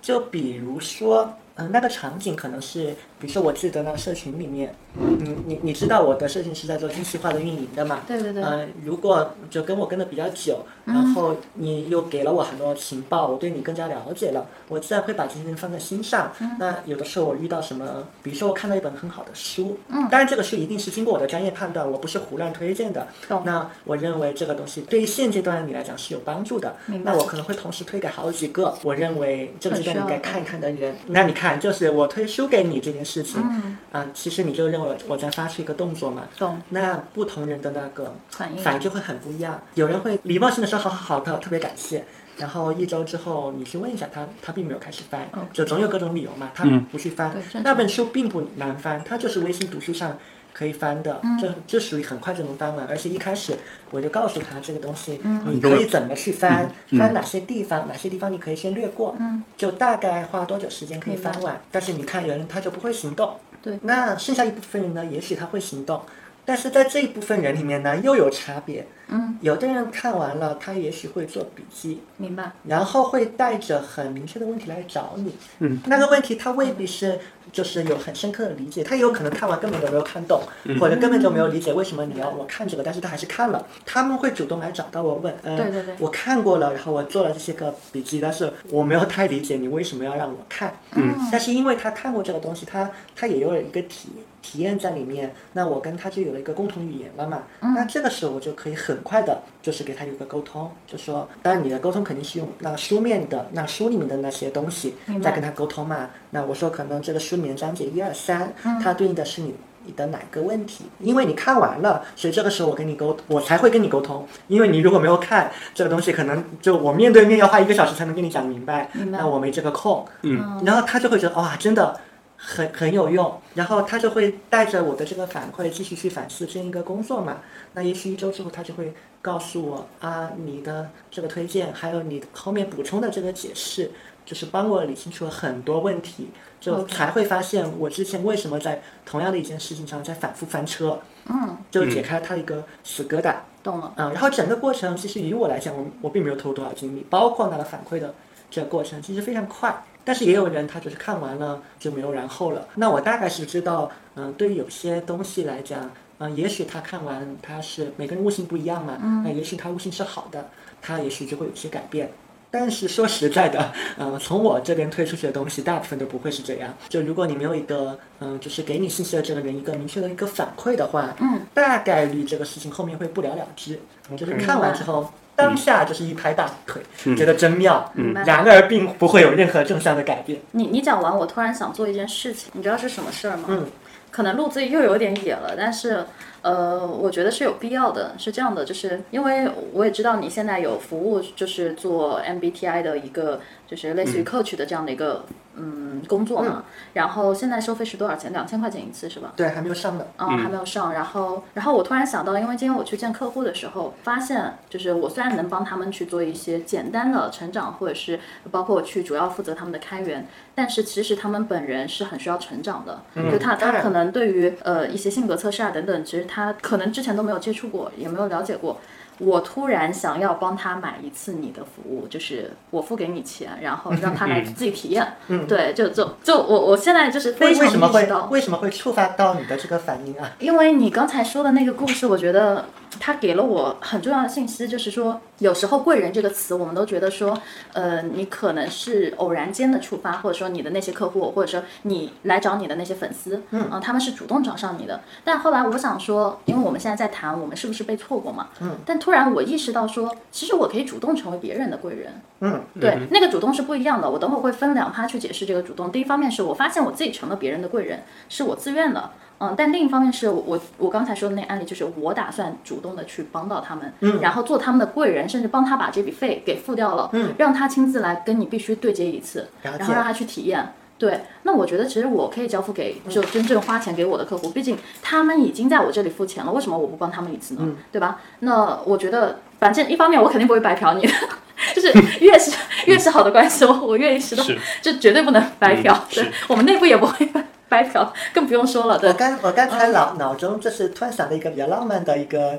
就比如说，嗯、那个场景可能是，比如说我记得那个社群里面，嗯，你你知道我的社群是在做精细化的运营的嘛？对对对嗯、如果就跟我跟的比较久，然后你又给了我很多情报，我对你更加了解了，我自然会把这些东西放在心上。那有的时候我遇到什么，比如说我看到一本很好的书，嗯，当然这个书一定是经过我的专业判断，我不是胡乱推荐的。懂那我认为这个东西对于现阶段的你来讲是有帮助的。那我可能会同时推给好几个我认为这个阶段你很需要的该看一看的人。那你看，就是我推书给你这件事情，啊、其实你就认为我在发出一个动作嘛。懂那不同人的那个反应。反应就会很不一样。有人会礼貌性的说好好好的，特别感谢。然后一周之后，你去问一下他，他并没有开始翻，就总有各种理由嘛，他嗯不去翻。那本书并不难翻，它就是微信读书上可以翻的，这这属于很快就能翻完，而且一开始我就告诉他这个东西，你可以怎么去翻，翻哪些地方，哪些地方你可以先略过，就大概花多久时间可以翻完。但是你看人他就不会行动，对，那剩下一部分人呢，也许他会行动。但是在这一部分人里面呢，又有差别。嗯，有的人看完了，他也许会做笔记，明白。然后会带着很明确的问题来找你。嗯，那个问题他未必是就是有很深刻的理解，他有可能看完根本就没有看懂，或者根本就没有理解为什么你要我看这个，但是他还是看了。他们会主动来找到我问，嗯，对对对，我看过了，然后我做了这些个笔记，但是我没有太理解你为什么要让我看。嗯，但是因为他看过这个东西，他他也有了一个体。体验在里面，那我跟他就有了一个共同语言了嘛。那这个时候我就可以很快的，就是给他有个沟通，就说，当然你的沟通肯定是用那个书面的，那书里面的那些东西在跟他沟通嘛。那我说可能这个书里面章节一二三，它对应的是你你的哪个问题？因为你看完了，所以这个时候我跟你沟，我才会跟你沟通。因为你如果没有看这个东西，可能就我面对面要花一个小时才能跟你讲明白，那我没这个空。嗯，然后他就会觉得哇，真的。很很有用，然后他就会带着我的这个反馈继续去反思这一个工作嘛。那也许一周之后，他就会告诉我啊，你的这个推荐，还有你后面补充的这个解释，就是帮我理清楚了很多问题，就才会发现我之前为什么在同样的一件事情上在反复翻车。嗯，就解开他的一个死疙瘩。懂了。嗯，然后整个过程其实于我来讲，我我并没有投入多少精力，包括那个反馈的这个过程，其实非常快。但是也有人他就是看完了就没有然后了。那我大概是知道，嗯，对于有些东西来讲，嗯，也许他看完他是每个人悟性不一样嘛，那也许他悟性是好的，他也许就会有些改变。但是说实在的，嗯，从我这边推出去的东西，大部分都不会是这样。就如果你没有一个，嗯，就是给你信息的这个人一个明确的一个反馈的话，嗯，大概率这个事情后面会不了了之。就是看完之后。当下就是一拍大腿，觉得真妙。然而并不会有任何正向的改变。你你讲完，我突然想做一件事情，你知道是什么事儿吗？嗯，可能路子又有点野了，但是呃，我觉得是有必要的。是这样的，就是因为我也知道你现在有服务，就是做 MBTI 的一个，就是类似于 coach 的这样的一个。嗯，工作嘛，然后现在收费是多少钱？两千块钱一次是吧？对，还没有上的。嗯，还没有上。然后，然后我突然想到，因为今天我去见客户的时候，发现就是我虽然能帮他们去做一些简单的成长，或者是包括我去主要负责他们的开源，但是其实他们本人是很需要成长的。就他他可能对于呃一些性格测试啊等等，其实他可能之前都没有接触过，也没有了解过。我突然想要帮他买一次你的服务，就是我付给你钱，然后让他来自己体验。嗯，对，就就就我我现在就是非常意识到为什么会触发到你的这个反应啊？因为你刚才说的那个故事，我觉得。他给了我很重要的信息，就是说，有时候“贵人”这个词，我们都觉得说，呃，你可能是偶然间的触发，或者说你的那些客户，或者说你来找你的那些粉丝，嗯，他们是主动找上你的。但后来我想说，因为我们现在在谈我们是不是被错过嘛，嗯，但突然我意识到说，其实我可以主动成为别人的贵人，嗯，对，那个主动是不一样的。我等会会分两趴去解释这个主动。第一方面是我发现我自己成了别人的贵人，是我自愿的。嗯，但另一方面是我我刚才说的那个案例，就是我打算主动的去帮到他们，嗯，然后做他们的贵人，甚至帮他把这笔费给付掉了，嗯，让他亲自来跟你必须对接一次，然后让他去体验。对，那我觉得其实我可以交付给就真正花钱给我的客户，毕竟他们已经在我这里付钱了，为什么我不帮他们一次呢？对吧？那我觉得反正一方面我肯定不会白嫖你的，*laughs* 就是越是越是好的关系，我我愿意是的，就绝对不能白嫖，对我们内部也不会。白嫖更不用说了。对我刚我刚才脑脑中就是突然想到一个比较浪漫的一个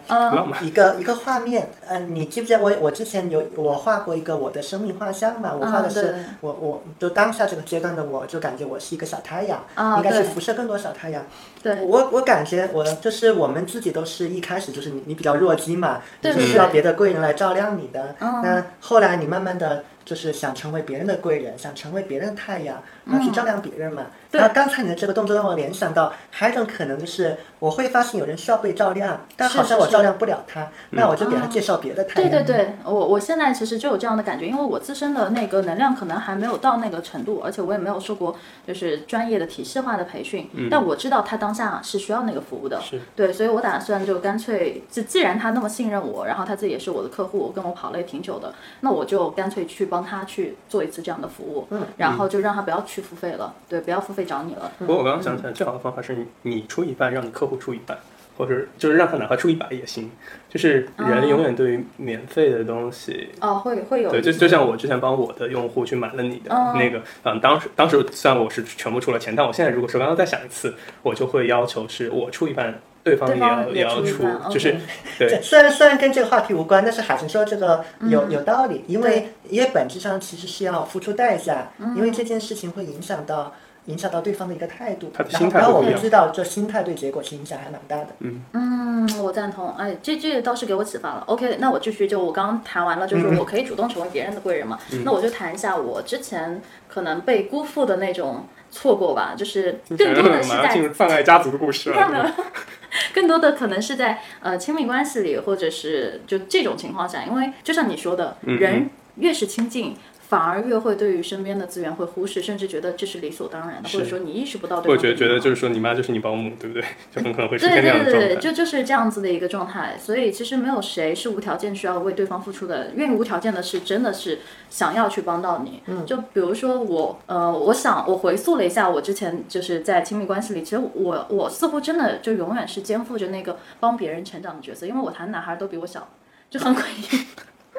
一个一个画面。嗯，你记不记得我我之前有我画过一个我的生命画像嘛？我画的是我我就当下这个阶段的我，就感觉我是一个小太阳，应该是辐射更多小太阳。对，我我感觉我就是我们自己都是一开始就是你你比较弱鸡嘛，是需要别的贵人来照亮你的。那后来你慢慢的。就是想成为别人的贵人，想成为别人的太阳，去照亮别人嘛。那刚才你的这个动作让我联想到，还有一种可能就是，我会发现有人需要被照亮，但好像我照亮不了他，那我就给他介绍别的太阳。对对对，我我现在其实就有这样的感觉，因为我自身的那个能量可能还没有到那个程度，而且我也没有受过就是专业的体系化的培训，但我知道他当下是需要那个服务的。对，所以我打算就干脆，就既然他那么信任我，然后他自己也是我的客户，跟我跑了也挺久的，那我就干脆去帮。帮他去做一次这样的服务，嗯，然后就让他不要去付费了，对，不要付费找你了。不过我刚刚想起来，最好的方法是你你出一半，让你客户出一半，或者就是让他哪怕出一百也行。就是人永远对于免费的东西，哦，会会有对，就就像我之前帮我的用户去买了你的嗯那个，嗯，当时当时虽然我是全部出了钱，但我现在如果说刚刚再想一次，我就会要求是我出一半，对方也要出就是 *laughs* 对虽然虽然跟这个话题无关，但是海晨说这个有、嗯有道理，因为因为本质上其实是要付出代价，嗯因为这件事情会影响到影响到对方的一个态度，他的心然后然后态不一样我们知道，这心态对结果是影响还蛮大的。嗯嗯，我赞同。哎，这这个倒是给我启发了。OK，那我继续，就我刚刚谈完了，就是我可以主动成为别人的贵人嘛。那我就谈一下我之前可能被辜负的那种错过吧，就是更多的是在入犯爱家族的故事了。*laughs* 更多的可能是在呃亲密关系里，或者是就这种情况下，因为就像你说的，嗯人越是亲近。反而越会对于身边的资源会忽视，甚至觉得这是理所当然的，或者说你意识不到对或者觉得觉得就是说你妈就是你保姆，对不对？就很可能会出对现这样对对对，的状态。就就是这样子的一个状态，所以其实没有谁是无条件需要为对方付出的，愿意无条件的是真的是想要去帮到你。嗯就比如说我，呃，我想我回溯了一下我之前就是在亲密关系里，其实我我似乎真的就永远是肩负着那个帮别人成长的角色，因为我谈的男孩都比我小，就很诡异。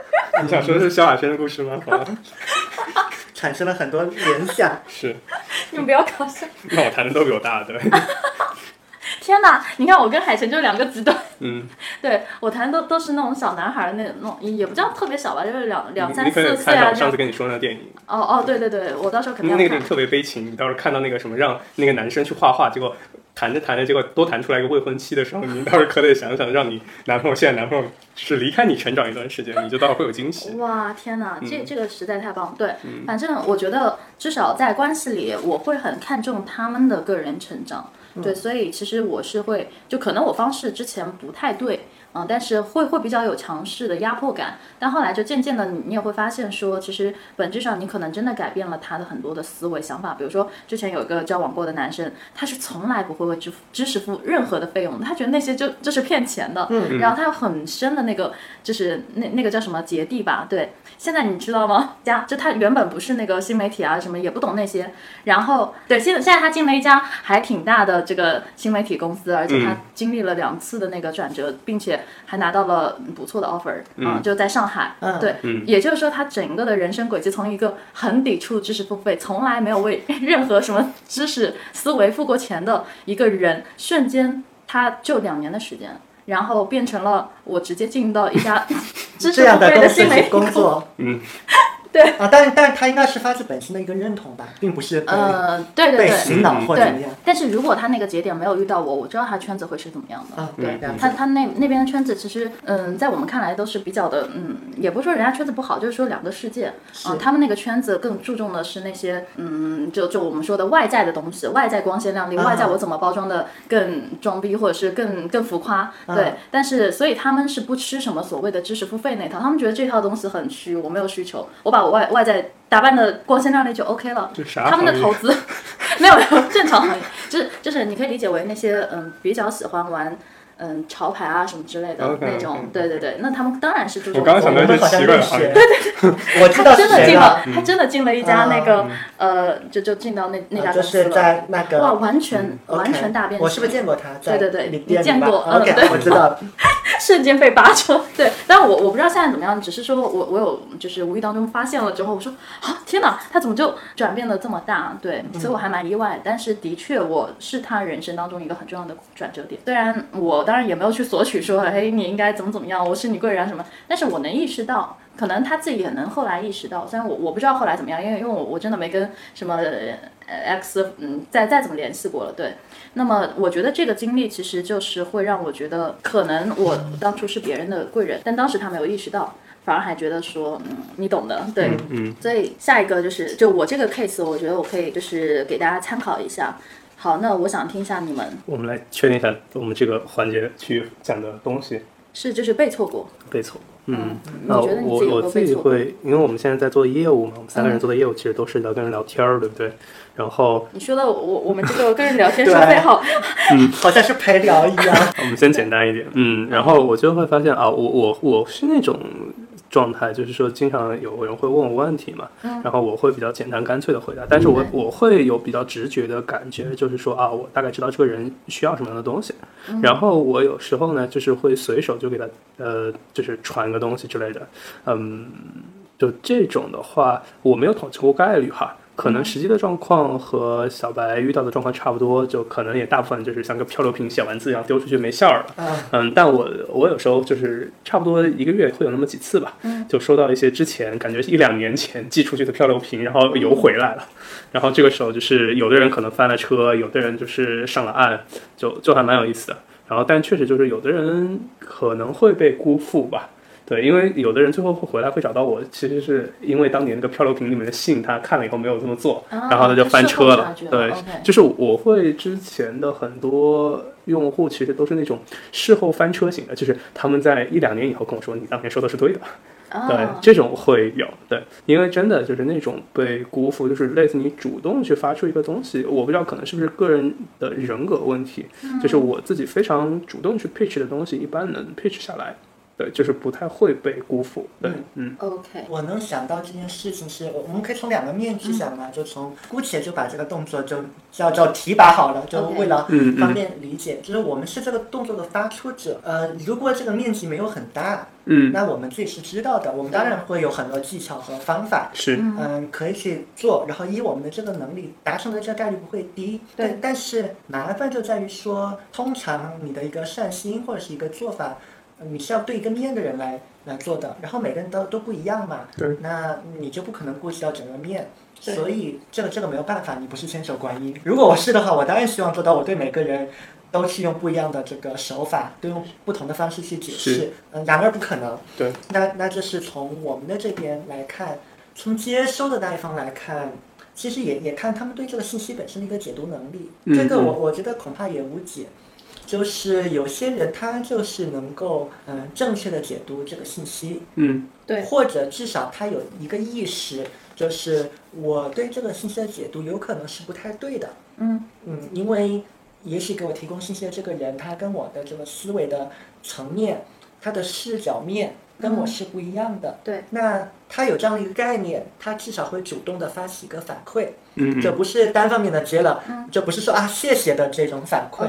*laughs* 你想说的是萧亚轩的故事吗？*laughs* 好吧，产生了很多联想，是，你们不要搞笑！那我谈的都比我大，对，*laughs* 天哪，你看我跟海晨就两个极端。嗯，对我谈的都都是那种小男孩儿那那种，也不叫特别小吧，就是两两三四岁啊这样看到我上次。跟你说那个电影，哦哦，对对对，我到时候肯定要看那个电影。特别悲情，你到时候看到那个什么让那个男生去画画，结果谈着谈着，结果多谈出来一个未婚妻的时候，你到时候可得想想，让你男朋友现在男朋友是离开你成长一段时间，你就到时候会有惊喜。哇，天哪，这嗯这个实在太棒了！对，反正我觉得至少在关系里，我会很看重他们的个人成长。嗯对，所以其实我是会，就可能我方式之前不太对，嗯，但是会会比较有强势的压迫感。但后来就渐渐的，你你也会发现说，其实本质上你可能真的改变了他的很多的思维想法。比如说之前有一个交往过的男生，他是从来不会为支付知识付任何的费用，他觉得那些就就是骗钱的。嗯，然后他有很深的那个就是那那个叫什么芥蒂吧？对，现在你知道吗？家就他原本不是那个新媒体啊什么，也不懂那些。然后对，现在现在他进了一家还挺大的这个新媒体公司，而且他经历了两次的那个转折，并且还拿到了不错的 offer 嗯、就在上海。嗯对，也就是说他整个的人生轨迹从一个很抵触知识付费，从来没有为 *laughs* 任何什么知识思维付过钱的一个人，瞬间他就两年的时间。然后变成了我直接进到一家 *laughs* 知识付费的新媒体工作，嗯，对啊，但是但是他应该是发自本心的一个认同吧，并不是被、呃，对对被对，洗脑或者怎么对样。，但是如果他那个节点没有遇到我，我知道他圈子会是怎么样的。啊，嗯对，他他那那边的圈子其实，嗯，在我们看来都是比较的，嗯，也不是说人家圈子不好，就是说两个世界。嗯，他们那个圈子更注重的是那些，嗯，就就我们说的外在的东西，外在光鲜亮丽，啊外在我怎么包装的更装逼，或者是更更浮夸。啊对，但是所以他们是不吃什么所谓的知识付费那套，他们觉得这套东西很虚，我没有需求，我把我外外在打扮的光鲜亮丽就 OK 了。他们的投资 *laughs* 没有没有正常行业，就是就是你可以理解为那些嗯比较喜欢玩嗯潮牌啊什么之类的那种，对对对，那他们当然是注重我刚刚想到一些我们好像奇怪认识的行业，，*laughs* 我知道是真的进了，，他真的进了一家那个嗯呃就就进到那那家啊就是公司了。在那个哇，完全完全大变！我是不是见过他？对对对你见过嗯对我知道。*laughs* 瞬间被拔车。对，但我我不知道现在怎么样，只是说我我有就是无意当中发现了之后，我说啊天哪，他怎么就转变的这么大？对，所以我还蛮意外。但是的确，我是他人生当中一个很重要的转折点。虽然我当然也没有去索取说，嘿，你应该怎么怎么样，我是你贵人啊什么，但是我能意识到。可能他自己也能后来意识到，虽然我我不知道后来怎么样，因为因为我我真的没跟什么呃 X 嗯再再怎么联系过了，对，那么我觉得这个经历其实就是会让我觉得，可能我当初是别人的贵人，但当时他没有意识到，反而还觉得说，嗯，你懂的，对。嗯，所以下一个就是，就我这个 case，我觉得我可以就是给大家参考一下。好，那我想听一下你们。我们来确定一下我们这个环节去讲的东西。是就是被错过，被错过。嗯，你那觉得你自己会，因为我们现在在做业务嘛，我们三个人做的业务其实都是聊跟人聊天儿，对不对？然后你说到我我们这个跟人聊天收费好，*laughs* 好像是陪聊一样。*laughs* 我们先简单一点，嗯，然后我就会发现啊，我我我是那种状态，就是说经常有人会问我问题嘛，嗯。然后我会比较简单干脆的回答，但是我我会有比较直觉的感觉，就是说啊，我大概知道这个人需要什么样的东西，嗯。然后我有时候呢，就是会随手就给他呃，就是传个东西之类的，嗯，就这种的话，我没有统计过概率哈。可能实际的状况和小白遇到的状况差不多，就可能也大部分就是像个漂流瓶写完字一样丢出去没馅儿了。啊，嗯，但我我有时候就是差不多一个月会有那么几次吧，就收到一些之前感觉一两年前寄出去的漂流瓶，然后邮回来了，然后这个时候就是有的人可能翻了车，有的人就是上了岸，就就还蛮有意思的。然后但确实就是有的人可能会被辜负吧。对，因为有的人最后会回来会找到我，其实是因为当年那个漂流瓶里面的信，他看了以后没有这么做，啊然后他就翻车了对就是我会之前的很多用户其实都是那种事后翻车型的，就是他们在一两年以后跟我说你当年说的是对的，对啊，这种会有对，因为真的就是那种被辜负，就是类似你主动去发出一个东西，我不知道可能是不是个人的人格问题，就是我自己非常主动去 pitch 的东西，一般能 pitch 下来，对，就是不太会被辜负，对，嗯 OK，我能想到这件事情是，我我们可以从两个面去想嘛，就从姑且就把这个动作就叫叫提拔好了，就为了嗯嗯。方便理解，就是我们是这个动作的发出者，呃，如果这个面积没有很大，嗯，那我们自己是知道的，我们当然会有很多技巧和方法，是，嗯，可以去做，然后以我们的这个能力达成的这个概率不会低。对。但但是麻烦就在于说，通常你的一个善心或者是一个做法，呃你是要对一个面的人来来做的，然后每个人都都不一样嘛。对。那你就不可能顾及到整个面。所以这个这个没有办法，你不是千手观音。如果我是的话，我当然希望做到我对每个人都是用不一样的这个手法，都用不同的方式去解释。嗯，然而不可能。对。那那这是从我们的这边来看，从接收的那一方来看，其实也也看他们对这个信息本身的一个解读能力。嗯这个我嗯我觉得恐怕也无解。就是有些人他就是能够嗯、正确的解读这个信息，嗯。对。或者至少他有一个意识，就是我对这个信息的解读有可能是不太对的。嗯。嗯，因为也许给我提供信息的这个人，他跟我的这个思维的层面，他的视角面跟我是不一样的。对，那他有这样的一个概念，他至少会主动的发起一个反馈，嗯这不是单方面的接了，这不是说啊谢谢的这种反馈。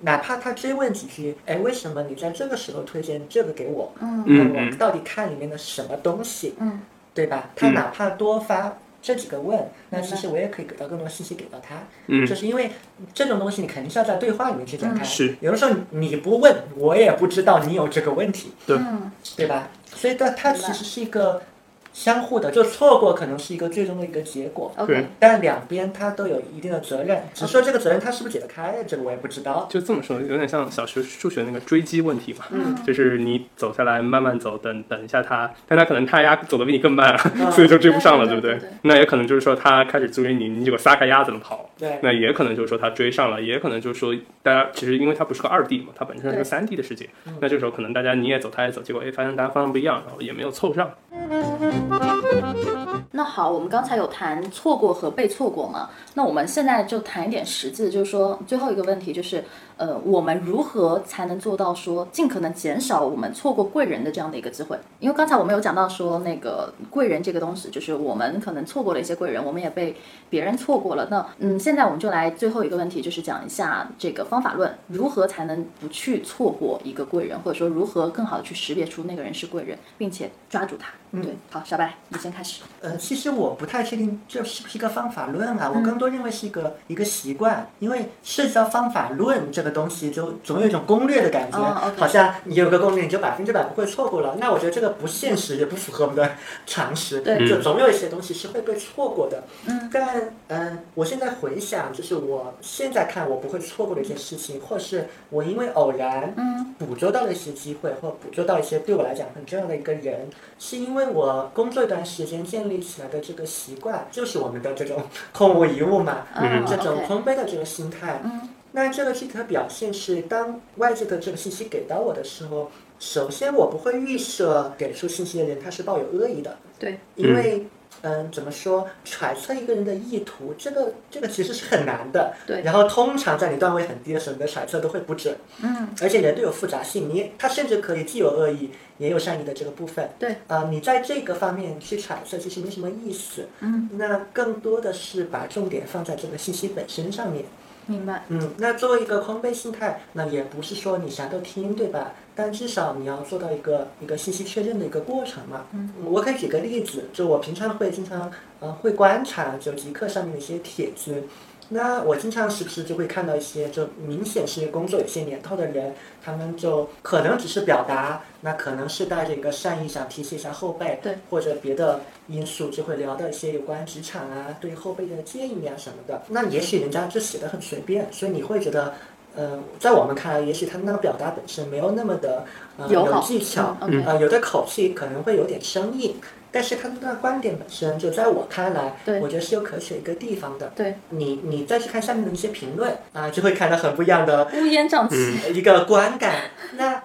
哪怕他追问几句，哎，为什么你在这个时候推荐这个给我？嗯我到底看里面的什么东西？嗯对吧？他嗯哪怕多发这几个问，那其实我也可以给到更多信息给到他。嗯就是因为这种东西，你肯定是要在对话里面去展开。嗯是，有的时候你不问，我也不知道你有这个问题，对嗯对吧？所以它它其实是一个相互的，就错过可能是一个最终的一个结果。，OK，但两边他都有一定的责任，只是说这个责任他是不是解得开，这个我也不知道。就这么说，有点像小学数学那个追击问题嘛，嗯。就是你走下来慢慢走，等等一下他，但他可能他丫走的比你更慢 *laughs* 所以就追不上了，对不对对？对。那也可能就是说他开始追你，你结果撒开鸭子了跑，对，那也可能就是说他追上了，也可能就是说大家其实因为他不是个二 D 嘛，它本身是个三 D 的世界。嗯，那这时候可能大家你也走他也走，结果哎发现大家方向不一样，然后也没有凑上。那好，我们刚才有谈错过和被错过嘛？那我们现在就谈一点实际，就是说最后一个问题就是，呃，我们如何才能做到说尽可能减少我们错过贵人的这样的一个机会？因为刚才我们有讲到说那个贵人这个东西，就是我们可能错过了一些贵人，我们也被别人错过了。那嗯，现在我们就来最后一个问题，就是讲一下这个方法论，如何才能不去错过一个贵人，或者说如何更好的去识别出那个人是贵人，并且抓住他。嗯对，好，小白，你先开始。呃，其实我不太确定这是不是一个方法论啊，我更多认为是一个一个习惯，因为涉及到方法论这个东西，就总有一种攻略的感觉，好像你有个攻略你就百分之百不会错过了。那我觉得这个不现实，也不符合我们的常识，对就总有一些东西是会被错过的。嗯，但嗯、我现在回想，就是我现在看我不会错过的一件事情，或是我因为偶然嗯捕捉到了一些机会，或捕捉到一些对我来讲很重要的一个人，是因为我工作一段时间建立起来的这个习惯，就是我们的这种空无一物嘛，嗯这种空杯的这个心态。嗯那这个具体的表现是，当外界的这个信息给到我的时候，首先我不会预设给出信息的人他是抱有恶意的，对，因为嗯，怎么说？揣测一个人的意图，这个这个其实是很难的。对然后通常在你段位很低的时候，你的揣测都会不准。嗯，而且人都有复杂性，你他甚至可以既有恶意，也有善意的这个部分。对。啊、你在这个方面去揣测，其实没什么意思。嗯。那更多的是把重点放在这个信息本身上面。明白。嗯，那作为一个空杯心态，那也不是说你啥都听，对吧？但至少你要做到一个一个信息确认的一个过程嘛。嗯，我可以举个例子，就我平常会经常呃会观察就极客上面的一些帖子，那我经常时不时就会看到一些就明显是工作有些年头的人，他们就可能只是表达，那可能是带着一个善意想提携一下后辈，对，或者别的因素就会聊到一些有关职场啊、对后辈的建议啊什么的。那也许人家就写的很随便，所以你会觉得。呃，在我们看来，也许他那个表达本身没有那么的呃有技巧，嗯有的口气可能会有点生硬，但是他的那个观点本身，就在我看来，对我觉得是有可取的一个地方的。对，你你再去看下面的一些评论啊、就会看到很不一样的 *laughs* 乌烟瘴气。一个观感。那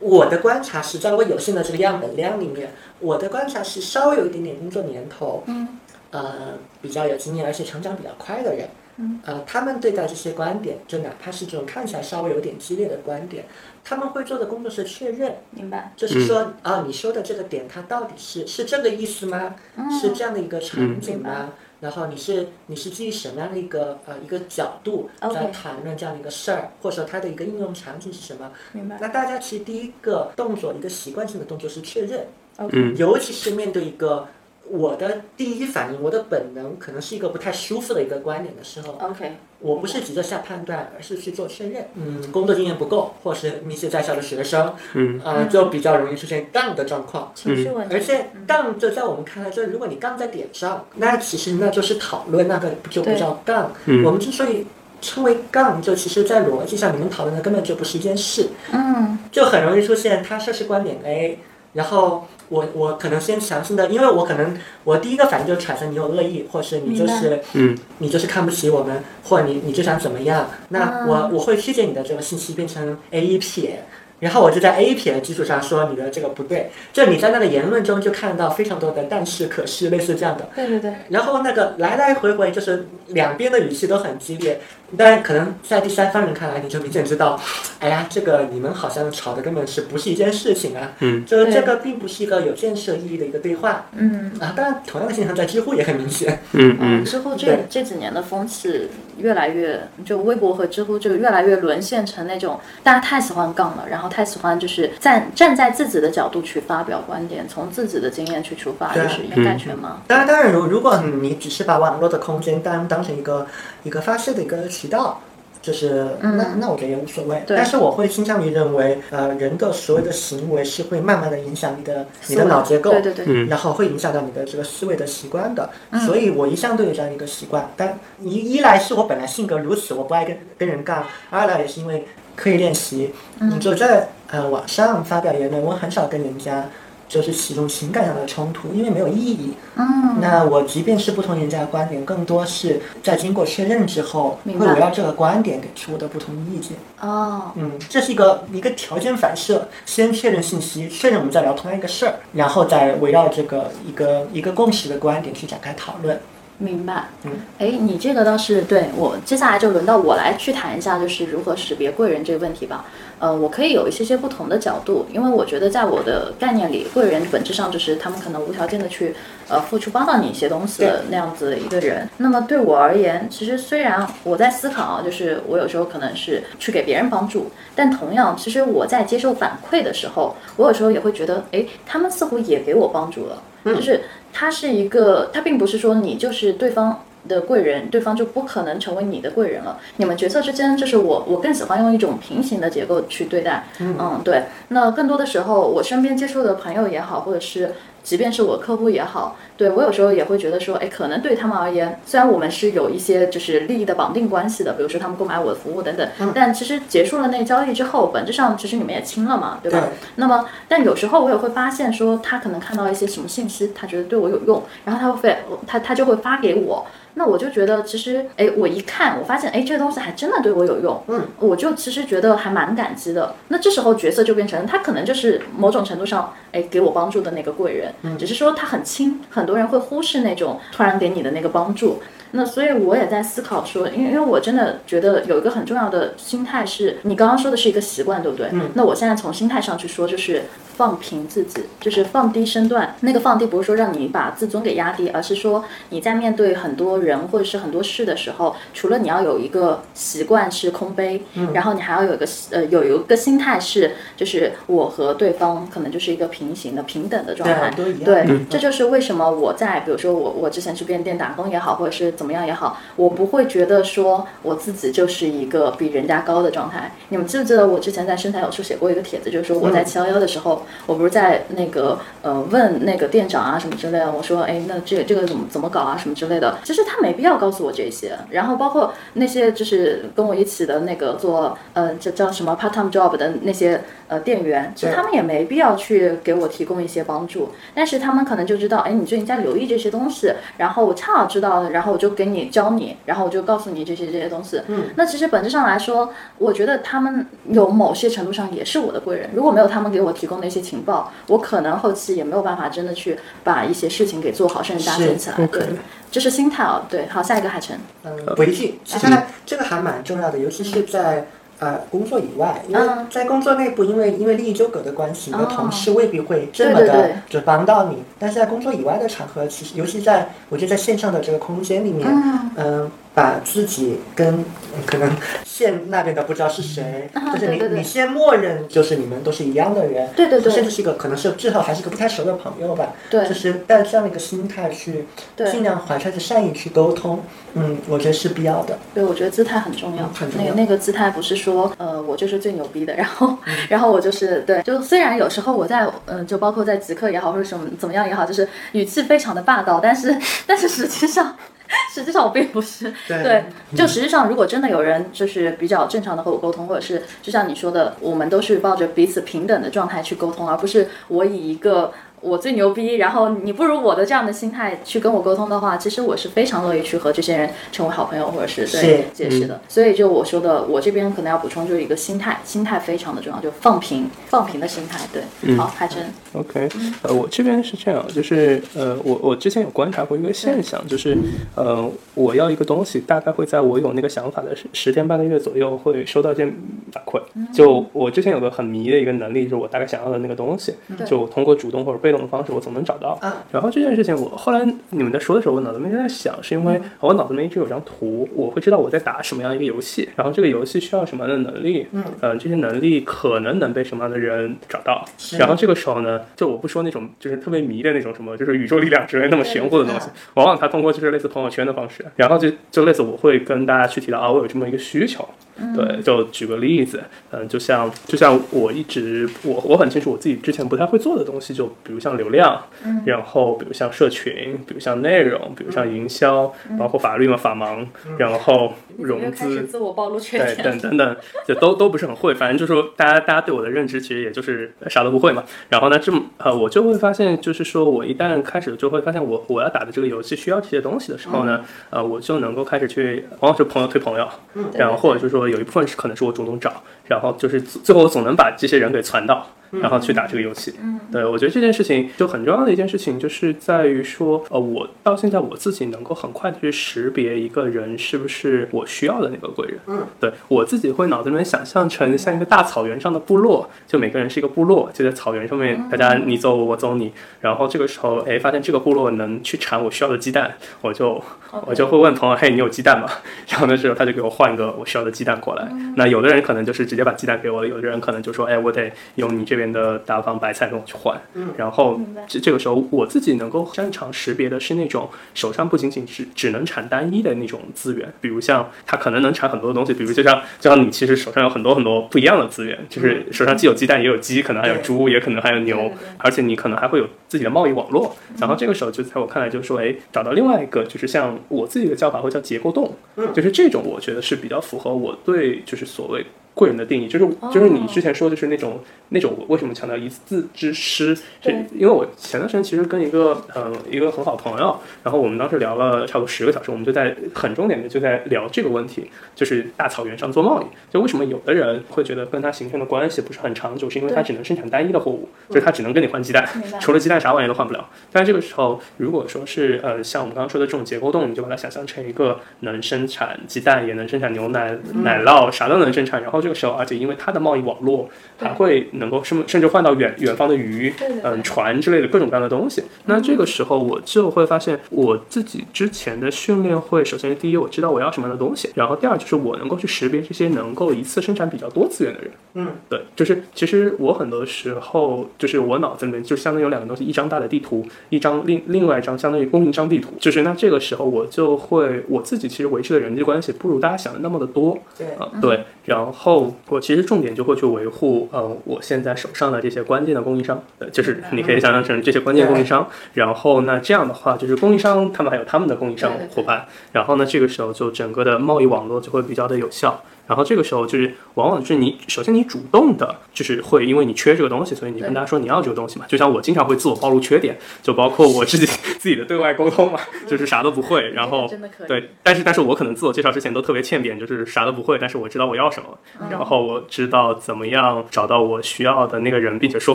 我的观察是在我有限的这个样本量里面，我的观察是稍微有一点点工作年头，嗯，呃，比较有经验而且成长比较快的人，嗯，呃，他们对待这些观点，就哪怕是这种看起来稍微有点激烈的观点，他们会做的工作是确认，明白。就是说啊，你说的这个点，它到底是是这个意思吗？是这样的一个场景吗？然后你是你是基于什么样的一个呃一个角度在谈论这样的一个事儿，或者说它的一个应用场景是什么？明白。那大家其实第一个动作，一个习惯性的动作是确认，OK。嗯尤其是面对一个我的第一反应，我的本能可能是一个不太舒服的一个观点的时候，OK。我不是急着下判断，而是去做确认。嗯，工作经验不够，或是密切在校的学生，嗯呃，就比较容易出现杠的状况。情绪问题。而且杠就在我们看来，就是如果你杠在点上，那其实那就是讨论，那个就不叫杠。嗯我们之所以称为杠，就其实在逻辑上，你们讨论的根本就不是一件事，嗯，就很容易出现他说是观点 A，然后我我可能先强行的，因为我可能我第一个反应就是揣测你有恶意，或是你就是嗯。你就是看不起我们，或者你你就想怎么样，那我、啊。我会曲解你的这个信息变成 A 一撇。然后我就在 A 撇的基础上说你的这个不对，就你在那个言论中就看到非常多的但是可是类似这样的，对对对。然后那个来来回回就是两边的语气都很激烈，但可能在第三方人看来，你就明显知道，哎呀，这个你们好像吵的根本是不是一件事情啊？嗯，对就这个并不是一个有建设意义的一个对话嗯。啊。当然，同样的现象在知乎也很明显。嗯，嗯嗯知乎这这几年的风气越来越，就微博和知乎就越来越沦陷成那种大家太喜欢杠了，然后太喜欢就是站站在自己的角度去发表观点，从自己的经验去出发，对就是应该全吗。当然，当然，如如果你只是把网络的空间当当成一个一个发泄的一个渠道。就是那那我觉得也无所谓，对但是我会倾向于认为，呃，人的所有的行为是会慢慢的影响你的你的脑结构，对对对，嗯然后会影响到你的这个思维的习惯的，所以我一向都有这样一个习惯。但一一来是我本来性格如此，我不爱跟跟人杠；二来也是因为刻意练习。你就在呃网上发表言论，我很少跟人家就是起这种情感上的冲突，因为没有意义。嗯，那我即便是不同人家的观点，更多是在经过确认之后，会围绕这个观点给出我的不同意见。哦，嗯，这是一个一个条件反射，先确认信息，确认我们在聊同样一个事儿，然后再围绕这个一个一个共识的观点去展开讨论。明白。嗯，哎，你这个倒是对我，接下来就轮到我来去谈一下，就是如何识别贵人这个问题吧。呃，我可以有一些些不同的角度，因为我觉得在我的概念里，贵人本质上就是他们可能无条件的去呃付出帮到你一些东西的那样子的一个人。那么对我而言，其实虽然我在思考啊，就是我有时候可能是去给别人帮助，但同样，其实我在接受反馈的时候，我有时候也会觉得，哎，他们似乎也给我帮助了，就是他是一个，他并不是说你就是对方。的贵人，对方就不可能成为你的贵人了。你们角色之间，就是我，我更喜欢用一种平行的结构去对待。嗯，对。那更多的时候，我身边接触的朋友也好，或者是即便是我客户也好，对我有时候也会觉得说，哎，可能对他们而言，虽然我们是有一些就是利益的绑定关系的，比如说他们购买我的服务等等，但其实结束了那个交易之后，本质上其实你们也清了嘛，对吧？对那么，但有时候我也会发现说，他可能看到一些什么信息，他觉得对我有用，然后他会发他他就会发给我。那我就觉得其实，哎，我一看，我发现，哎，这个东西还真的对我有用，嗯，我就其实觉得还蛮感激的。那这时候角色就变成他可能就是某种程度上，哎，给我帮助的那个贵人，嗯只是说他很轻，很多人会忽视那种突然给你的那个帮助。那所以我也在思考说，因为因为我真的觉得有一个很重要的心态是，你刚刚说的是一个习惯，对不对？嗯。那我现在从心态上去说，就是放平自己，就是放低身段。那个放低不是说让你把自尊给压低，而是说你在面对很多人或者是很多事的时候，除了你要有一个习惯是空杯，嗯然后你还要有一个呃有一个心态是，就是我和对方可能就是一个平行的平等的状态。对，都一样。对嗯，这就是为什么我在比如说我我之前去便利店打工也好，或者是怎么样也好，我不会觉得说我自己就是一个比人家高的状态。你们记不记得我之前在身材有处写过一个帖子，就是说我在七幺幺的时候，我不是在那个呃问那个店长啊什么之类的，我说哎那这这个怎么怎么搞啊什么之类的，其实他没必要告诉我这些。然后包括那些就是跟我一起的那个做呃这叫什么 part time job 的那些呃店员，其实他们也没必要去给我提供一些帮助，但是他们可能就知道，哎，你最近在留意这些东西，然后我恰好知道了，然后我就给你教你，然后我就告诉你这些这些东西。嗯，那其实本质上来说，我觉得他们有某些程度上也是我的贵人。如果没有他们给我提供的一些情报，我可能后期也没有办法真的去把一些事情给做好，甚至搭建起来。对，这是心态啊。对，好，下一个海晨。嗯，回去，其实呢这个还蛮重要的，尤其是在呃工作以外，因为嗯。在工作内部，因为因为利益纠葛的关系，你的哦。同事未必会这么的就帮到你，但是在工作以外的场合，其实尤其在我觉得在线上的这个空间里面，嗯。嗯，把自己跟嗯可能线那边的不知道是谁，啊就是你你先默认就是你们都是一样的人，对对对甚至是一个可能是最后还是个不太熟的朋友吧，对就是带这样的一个心态去，对尽量怀揣着善意去沟通，嗯，我觉得是必要的。对，我觉得姿态很重要。嗯很重要那个那个姿态不是说，呃，我就是最牛逼的，然后、嗯 *laughs* 然后我就是对，就虽然有时候我在，嗯、就包括在极客也好，或者什么怎么样也好，就是语气非常的霸道，但是 *laughs* 但是实际上。*laughs* 实际上我并不是，对。对，就实际上如果真的有人就是比较正常的和我沟通，或者是就像你说的，我们都是抱着彼此平等的状态去沟通，而不是我以一个我最牛逼，然后你不如我的这样的心态去跟我沟通的话，其实我是非常乐意去和这些人成为好朋友，或者是对解释的。所以就我说的，我这边可能要补充就是一个心态，心态非常的重要，就放平放平的心态。对，好，海晨，OK，呃，我这边是这样，就是呃，我我之前有观察过一个现象，就是呃，我要一个东西，大概会在我有那个想法的十十天半个月左右会收到一件反馈。就我之前有个很迷的一个能力，就是我大概想要的那个东西，就我通过主动或者被动的方式，我总能找到。啊然后这件事情，我后来你们在说的时候，我脑子里面就在想，是因为我脑子里面一直有张图，我会知道我在打什么样一个游戏，然后这个游戏需要什么样的能力，嗯呃，这些能力可能能被什么样的人找到。然后这个时候呢，就我不说那种就是特别迷的那种什么，就是宇宙力量之类那么玄乎的东西，往往他通过就是类似朋友圈的方式，然后就就类似我会跟大家去提到啊，我有这么一个需求。对，就举个例子，嗯，就像就像我一直我我很清楚我自己之前不太会做的东西，就比如像流量，然后比如像社群，比如像内容，比如像营销，包括法律嘛法盲，然后融资，自我暴露缺对，等等等，就都都不是很会，反正就是说，大家大家对我的认知其实也就是啥都不会嘛。然后呢，这么呃，我就会发现，就是说我一旦开始就会发现我我要打的这个游戏需要这些东西的时候呢，呃，我就能够开始去，往往是朋友推朋友，然后或者就是说有一部分是可能是我主动找，然后就是最后我总能把这些人给攒到。然后去打这个游戏，对我觉得这件事情就很重要的一件事情，就是在于说，呃，我到现在我自己能够很快的去识别一个人是不是我需要的那个贵人，嗯，对我自己会脑子里面想象成像一个大草原上的部落，就每个人是一个部落，就在草原上面，大家你走我，我走你，然后这个时候，哎，发现这个部落能去产我需要的鸡蛋，我就我就会问朋友，嘿，你有鸡蛋吗？然后那时候他就给我换一个我需要的鸡蛋过来。那有的人可能就是直接把鸡蛋给我了，有的人可能就说，哎，我得用你这边的大方白菜跟我去换。嗯然后这这个时候我自己能够擅长识别的是那种手上不仅仅是只能产单一的那种资源，比如像它可能能产很多的东西，比如就像就像你其实手上有很多很多不一样的资源，就是手上既有鸡蛋也有鸡，可能还有猪，也可能还有牛而且你可能还会有自己的贸易网络。然后这个时候就在我看来就是说，哎，找到另外一个就是像我自己的叫法会叫结构洞，嗯就是这种我觉得是比较符合我对就是所谓。贵人的定义，就是就是你之前说的是那种那种为什么强调一字之师？是因为我前段时间其实跟一个嗯一个很好的朋友，然后我们当时聊了差不多十个小时，我们就在很重点的就在聊这个问题，就是大草原上做贸易，就为什么有的人会觉得跟他形成的关系不是很长久，是因为他只能生产单一的货物，就是他只能跟你换鸡蛋，除了鸡蛋啥玩意都换不了。但是这个时候，如果说是呃像我们刚刚说的这种结构洞，你就把它想象成一个能生产鸡蛋，也能生产牛奶、奶酪，啥都能生产。然后这个时候，而且因为它的贸易网络，还会能够甚甚至换到远远方的鱼、嗯船之类的各种各样的东西。那这个时候，我就会发现我自己之前的训练会，首先第一，我知道我要什么样的东西，然后第二就是我能够去识别这些能够一次生产比较多资源的人。嗯，对，就是其实我很多时候就是我脑子里面就相当于有两个东西，一张大的地图，一张另另外一张相当于供应商地图。就是那这个时候我就会我自己其实维持的人际关系不如大家想的那么的多对，啊、对。然后我其实重点就会去维护呃我现在手上的这些关键的供应商，呃，就是你可以想象成这些关键供应商。然后那这样的话，就是供应商他们还有他们的供应商伙伴，然后呢这个时候就整个的贸易网络就会比较的有效。然后这个时候就是，往往是你首先你主动的，就是会因为你缺这个东西，所以你跟大家说你要这个东西嘛。就像我经常会自我暴露缺点，就包括我自己 *laughs* 自己的对外沟通嘛，就是啥都不会，然后真的可以，对，但是但是我可能自我介绍之前都特别欠扁，就是啥都不会，但是我知道我要什么，然后我知道怎么样找到我需要的那个人，并且说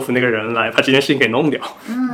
服那个人来把这件事情给弄掉。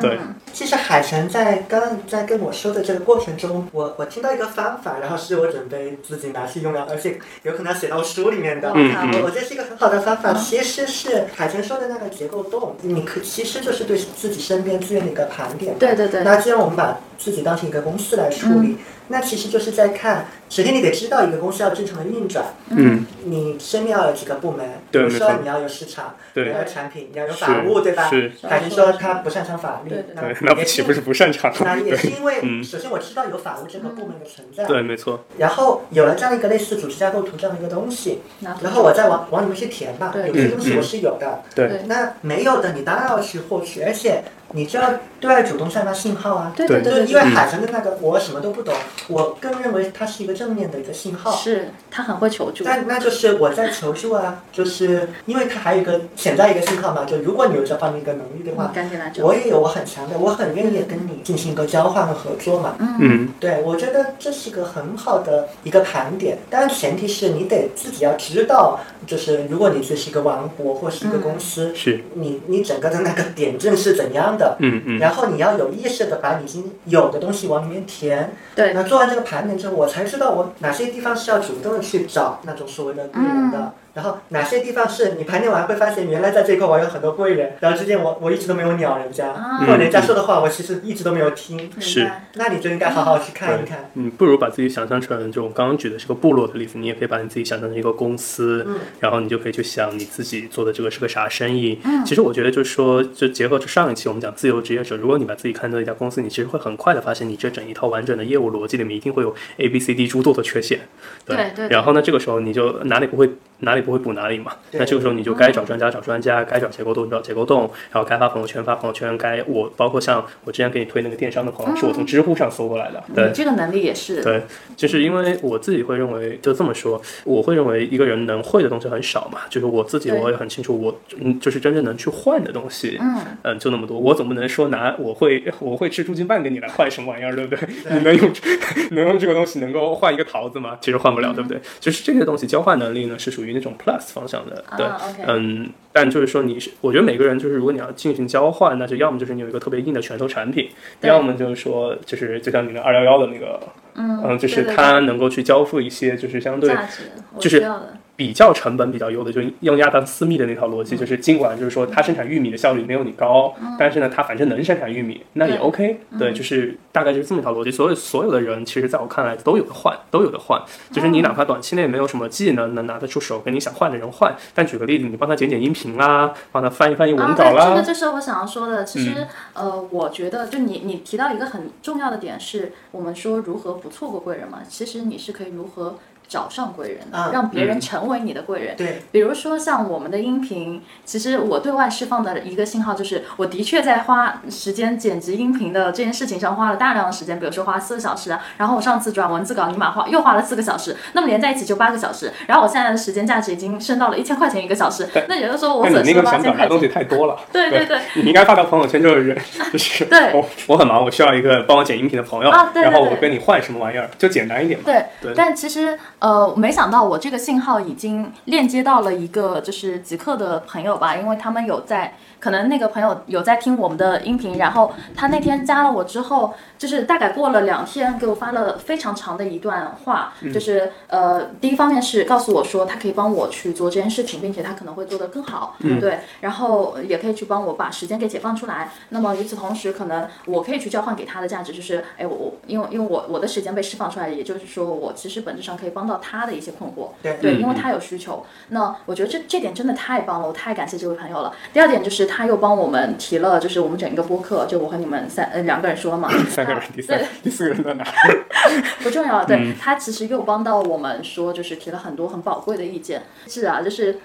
对，其实海晨在刚刚在跟我说的这个过程中，我我听到一个方法，然后是我准备自己拿去用了，而且有可能要写到书里面的。嗯我我觉得是一个很好的方法，其实是海晨说的那个结构洞，你可其实就是对自己身边资源的一个盘点。对对对。那既然我们把自己当成一个公司来处理，那其实就是在看，首先你得知道一个公司要正常的运转，嗯，你身边要有几个部门，比如说你要有市场，对。你要有产品，你要有法务，对吧？是。海晨说他不擅长法律对对，那不岂不是不擅长？那也是因为，嗯。首先我知道有法务这个部门的存在，对，没错，然后有了这样一个类似组织架构图这样的一个东西，然后我再往往里面去填吧，对。有些东西我是有的，对。对。那没有的你当然要去获取，而且你就要对外主动散发信号啊。对就是对对对因为海神的那个我什么都不懂，我更认为它是一个正面的一个信号。是他很会求助，但那就是我在求助啊，就是因为它还有一个潜在一个信号嘛，就如果你有这方面一个能力的话嗯，赶紧来我也有我很强的，我很愿意跟你进行一个交换和合作嘛。嗯，对，我觉得这是一个很好的一个盘点，当然前提是你得自己要知道，就是如果你这是一个王国或是一个公司，是，你你整个的那个点阵是怎样的，嗯嗯，然后你要有意识的把你已经有的东西往里面填。对那做完这个盘点之后，我才知道我哪些地方是要主动的去找那种所谓的贵人的。嗯然后哪些地方是你盘点完会发现，原来在这块我有很多贵人，然后之前我我一直都没有鸟人家，啊。或者人家说的话我其实一直都没有听，是。那你就应该好好去看一看。嗯不如把自己想象成，就我刚刚举的是个部落的例子，你也可以把你自己想象成一个公司，嗯。然后你就可以去想你自己做的这个是个啥生意。嗯。其实我觉得就是说，就结合着上一期我们讲自由职业者，如果你把自己看作一家公司，你其实会很快的发现，你这整一套完整的业务逻辑里面一定会有 A、B、C、D 诸多的缺陷。对对对。然后呢，这个时候你就哪里不会哪里不会补哪里嘛。那这个时候你就该找专家找专家，该找结构洞找结构洞，然后该发朋友圈发朋友圈，该我包括像我之前给你推那个电商的朋友，是我从知乎上搜过来的。对你，这个能力也是，对，就是因为我自己会认为，就这么说，我会认为一个人能会的东西很少嘛。就是我自己我也很清楚，我嗯，就是真正能去换的东西，嗯嗯，就那么多。我总不能说拿我会 *laughs* 我会吃猪筋饭给你来换什么玩意儿，对不对？你能用 *laughs* 能用这个东西能够换一个桃子吗？其实换不了，对不对？就是这些东西交换能力呢，是属于那种 plus 方向的，对，嗯。但就是说，你是我觉得每个人就是，如果你要进行交换，那就要么就是你有一个特别硬的拳头产品，要么就是说，就是就像你的二幺幺的那个嗯就是对对它能够去交付一些就是相对就是比较成本比较优的，就用亚当斯密的那套逻辑，就是尽管就是说它生产玉米的效率没有你高，但是呢，它反正能生产玉米，那也 OK。对，就是大概就是这么一套逻辑。所有所有的人，其实在我看来都有的换，都有的换。就是你哪怕短期内没有什么技能能拿得出手跟你想换的人换，但举个例子，你帮他剪剪音频啦，帮他翻译翻译文啊，稿啦，这个啦，就是我想要说的。其实，嗯呃，我觉得就你你提到一个很重要的点是，我们说如何不错过贵人嘛。其实你是可以如何找上贵人，啊让别人嗯成为你的贵人。对，比如说像我们的音频，其实我对外释放的一个信号就是，我的确在花时间剪辑音频的这件事情上花了大量的时间，比如说花四个小时啊，然后我上次转文字稿尼玛花又花了四个小时，那么连在一起就八个小时，然后我现在的时间价值已经升到了一千块钱一个小时，那也就是说我但你那个损失了八想表达的东。西太多了。对对对，你应该发到朋友圈，就是就是对我我很忙，我需要一个帮我剪音频的朋友，啊对对对然后我跟你换什么玩意儿，就简单一点嘛。对，对但其实呃，没想到我这个信号已经链接到了一个就是极客的朋友吧，因为他们有在，可能那个朋友有在听我们的音频，然后他那天加了我之后，就是大概过了两天，给我发了非常长的一段话，就是呃，第一方面是告诉我说他可以帮我去做这件事情，并且他可能会做得更好，对，然后也可以去帮我把时间给解放出来。那么与此同时，可能我可以去交换给他的价值就是，哎，我我因为因为我我的时间被释放出来，也就是说我其实本质上可以帮到他的一些困惑，对因为他有需求。那我觉得这这点真的太棒了，我太感谢这位朋友了。第二点就是他又帮我们提了，就是我们整一个播客，就我和你们三呃两个人说嘛，*laughs* 三个人，第三对第四个人在哪？*laughs* 不重要，对、他其实又帮到我们说，就是提了很多很宝贵的意见。是啊，就是。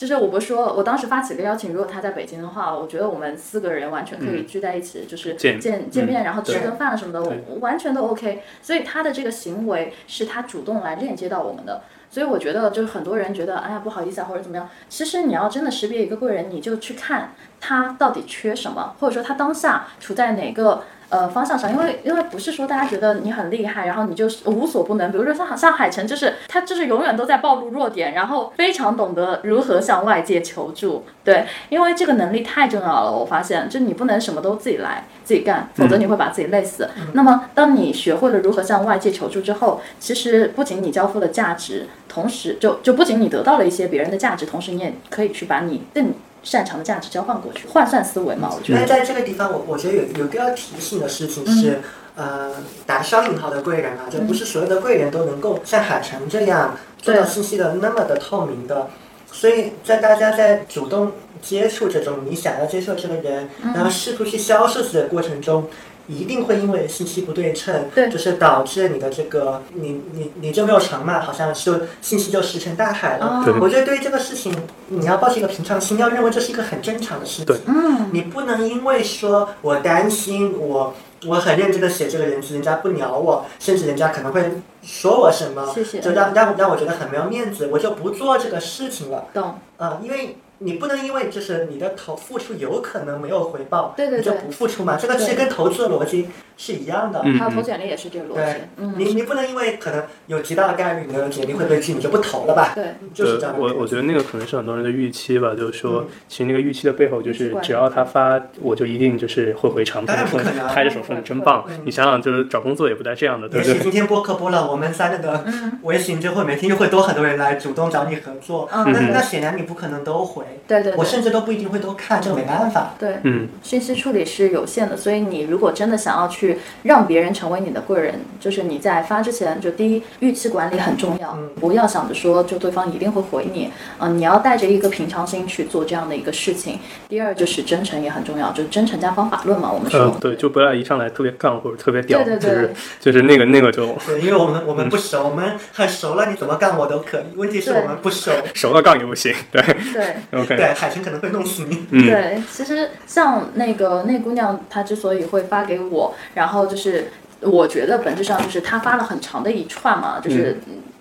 就是我不是说，我当时发起个邀请，如果他在北京的话，我觉得我们四个人完全可以聚在一起，就是见见见面，然后吃顿饭什么的，我完全都 OK。所以他的这个行为是他主动来链接到我们的。所以我觉得，就是很多人觉得，哎呀不好意思啊，或者怎么样。其实你要真的识别一个贵人，你就去看他到底缺什么，或者说他当下处在哪个呃方向上。因为因为不是说大家觉得你很厉害，然后你就是无所不能。比如说像像海晨，就是他就是永远都在暴露弱点，然后非常懂得如何向外界求助。对，因为这个能力太重要了，我发现，就你不能什么都自己来自己干，否则你会把自己累死。那么，当你学会了如何向外界求助之后，其实不仅你交付了价值，同时就就不仅你得到了一些别人的价值，同时你也可以去把你更擅长的价值交换过去，换算思维嘛，我觉得。那在这个地方，我我觉得有有一个要提醒的事情是，呃，打双引号的贵人啊，就不是所有的贵人都能够像海城这样做到信息的那么的透明的。所以在大家在主动接触这种你想要接触这个人，然后试图去销售自己的过程中，一定会因为信息不对称，对就是导致你的这个你你你就没有成嘛，好像就信息就石沉大海了。我觉得对于这个事情，你要抱持一个平常心，要认为这是一个很正常的事情。对嗯，你不能因为说我担心我我很认真的写这个人字，人家不鸟我，甚至人家可能会说我什么，谢谢就让让让我觉得很没有面子，我就不做这个事情了。懂。啊、因为你不能因为就是你的投付出有可能没有回报，你就不付出嘛。这个其实跟投资的逻辑是一样的。嗯还有投简历也是这个逻辑。嗯，你你不能因为可能有极大的概率你的简历会被拒，你就不投了吧？对，就是这样。我我觉得那个可能是很多人的预期吧，就是说嗯，其实那个预期的背后就是，只要他发，我就一定就是会回长当然篇不可能啊拍着手说你真棒嗯。你想想，就是找工作也不带这样的，对不对？也许今天播客播了，我们三个的微信就会每天就会多很多人来主动找你合作。嗯那那显然你不可能都回，对对对。我甚至都不一定会都看，这个没办法。对，嗯，信息处理是有限的，所以你如果真的想要去让别人成为你的贵人，就是你在发之前，就第一预期管理很重要，嗯不要想着说就对方一定会回你，嗯、你要带着一个平常心去做这样的一个事情。第二就是真诚也很重要，就是真诚加方法论嘛，我们说。呃，对，就不要一上来特别杠或者特别屌，对对对就是就是那个那个就对，因为我们我们不熟，我们很熟了，你怎么干我都可以。问题是我们不熟，熟了杠也不行，对对。，OK，对，海晨可能会弄死你。嗯，对，其实像那个那姑娘，她之所以会发给我，然后就是我觉得本质上就是他发了很长的一串嘛，就是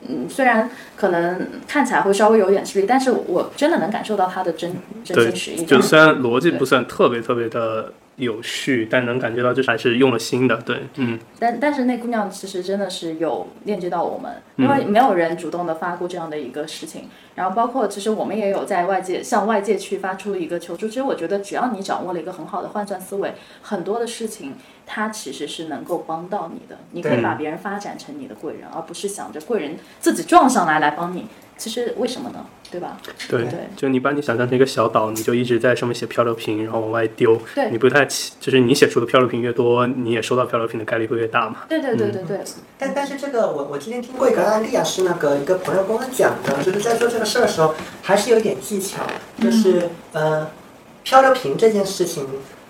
嗯虽然可能看起来会稍微有点吃力，但是我真的能感受到他的真真心实意。就虽然逻辑不算特别特别的有序，但能感觉到就是还是用了心的，对，嗯，但但是那姑娘其实真的是有链接到我们，因为没有人主动的发过这样的一个事情。然后包括其实我们也有在外界向外界去发出一个求助。其实我觉得只要你掌握了一个很好的换算思维，很多的事情它其实是能够帮到你的。你可以把别人发展成你的贵人，而不是想着贵人自己撞上来来帮你。其实为什么呢？对吧？对对，就你把你想象成一个小岛，你就一直在上面写漂流瓶，然后往外丢，对。你不太，就是你写出的漂流瓶越多，你也收到漂流瓶的概率会越大嘛。对对对对对，但但是这个我我今天听过一个案例啊，是那个一个朋友跟我讲的，就是在做这个事儿的时候，还是有一点技巧，就是呃，漂流瓶这件事情，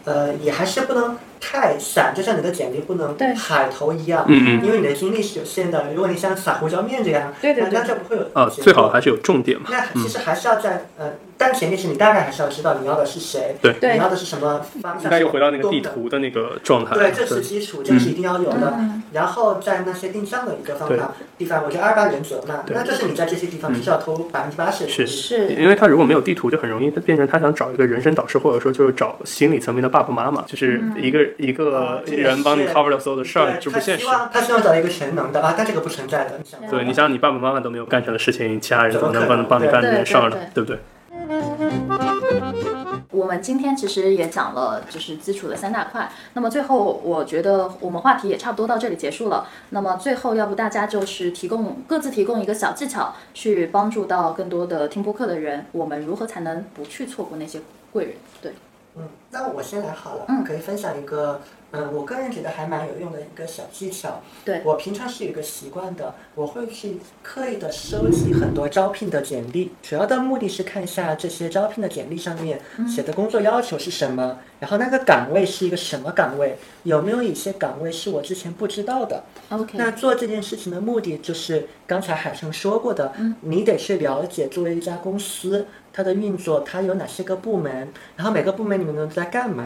呃，也还是不能太散，就像你的简历不能对。海投一样，嗯嗯。因为你的精力是有限的。如果你像撒胡椒面这样，对对对。那那就不会有呃，结果最好还是有重点嘛。那其实还是要在呃，但前提是你大概还是要知道你要的是谁，对。对。你要的是什么方向，应该又回到那个地。图的那个状态。对，这是基础，这是一定要有的。嗯。然后在那些定向的一个方法地方，我觉得二八原则嘛，那就是你在这些地方必须要投百分之八十是。是因为他如果没有地图，就很容易变成他想找一个人生导师，或者说就是找心理层面的爸爸妈妈，就是一个、一个人帮你 cover 了所有的事儿，对他希这不现实。望他希望找一个全能的啊，但这个不存在的。对，你想你爸爸妈妈都没有干成的事情，其他人怎么能帮怎么可能帮你干这件事儿呢对？对不对？*laughs* 我们今天其实也讲了，就是基础的三大块。那么最后，我觉得我们话题也差不多到这里结束了。那么最后，要不大家就是提供各自提供一个小技巧，去帮助到更多的听播客的人，我们如何才能不去错过那些贵人？对，嗯，那我先来好了，嗯。可以分享一个，嗯，我个人觉得还蛮有用的一个小技巧。对。我平常是有一个习惯的，我会去刻意的收集很多招聘的简历，主要的目的是看一下这些招聘的简历上面写的工作要求是什么，然后那个岗位是一个什么岗位，有没有一些岗位是我之前不知道的。OK，那做这件事情的目的就是刚才海生说过的，嗯。你得去了解作为一家公司它的运作，它有哪些个部门，然后每个部门你们都在干嘛。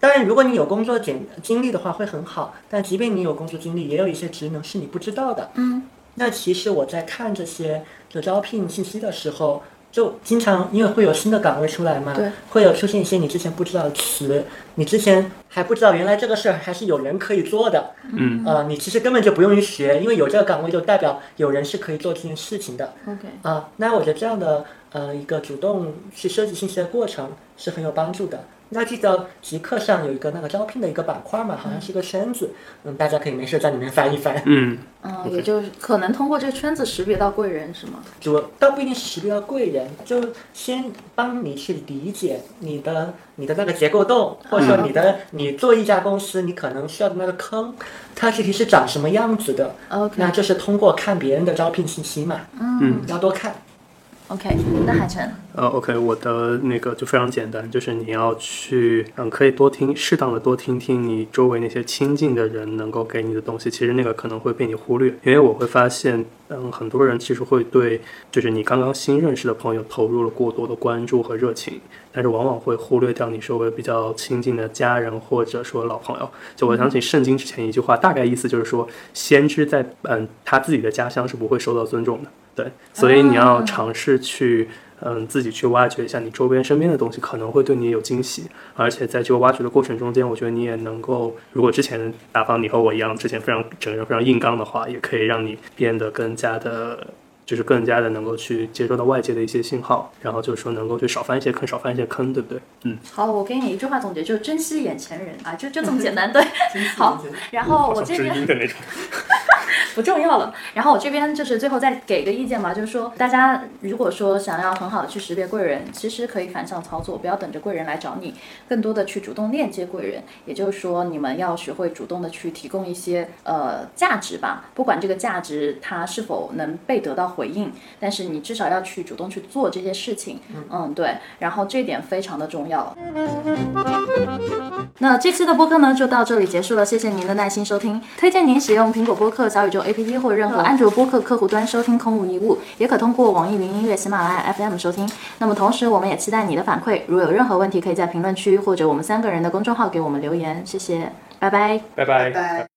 当然，如果你有工作经经历的话会很好，但即便你有工作经历，也有一些职能是你不知道的。嗯，那其实我在看这些的招聘信息的时候，就经常因为会有新的岗位出来嘛，对，会有出现一些你之前不知道的词，你之前还不知道原来这个事儿还是有人可以做的。嗯，呃，你其实根本就不用去学，因为有这个岗位就代表有人是可以做这件事情的 OK，啊、那我觉得这样的呃一个主动去收集信息的过程是很有帮助的。那记得极客上有一个那个招聘的一个板块嘛，好像是一个圈子，嗯，大家可以没事在里面翻一翻。嗯，嗯，也就是可能通过这个圈子识别到贵人是吗？主倒不一定是识别到贵人，就先帮你去理解你的你的那个结构洞，或者说你的你做一家公司，你可能需要的那个坑，它具体是长什么样子的。OK 那就是通过看别人的招聘信息嘛，嗯，要多看。OK，那海晨，呃，OK，我的那个就非常简单，就是你要去，嗯，可以多听，适当的多听听你周围那些亲近的人能够给你的东西。其实那个可能会被你忽略，因为我会发现，嗯，很多人其实会对，就是你刚刚新认识的朋友投入了过多的关注和热情，但是往往会忽略掉你周围比较亲近的家人或者说老朋友。就我想起圣经之前一句话，大概意思就是说，先知在嗯他自己的家乡是不会受到尊重的。对，所以你要尝试去，嗯，自己去挖掘一下你周边身边的东西，可能会对你有惊喜。而且在这个挖掘的过程中间，我觉得你也能够，如果之前打方你和我一样，之前非常整个人非常硬刚的话，也可以让你变得更加的。就是更加的能够去接收到外界的一些信号，然后就是说能够去少翻一些坑，少翻一些坑，对不对？嗯，好，我给你一句话总结，就是珍惜眼前人啊，就就这么 *laughs* 简单。对，*laughs* 好，然后我这边。的那种。*laughs* 不重要了。然后我这边就是最后再给个意见吧，就是说大家如果说想要很好的去识别贵人，其实可以反向操作，不要等着贵人来找你，更多的去主动链接贵人。也就是说，你们要学会主动的去提供一些呃价值吧，不管这个价值它是否能被得到回应，但是你至少要去主动去做这些事情。嗯，对。然后这点非常的重要。那这期的播客呢就到这里结束了，谢谢您的耐心收听。推荐您使用苹果播客、小宇宙 APP 或任何安卓播客客户端收听《空无一物》，也可通过网易云音乐、喜马拉雅 FM 收听。那么同时，我们也期待你的反馈，如有任何问题，可以在评论区或者我们三个人的公众号给我们留言。谢谢，拜拜。拜拜。拜。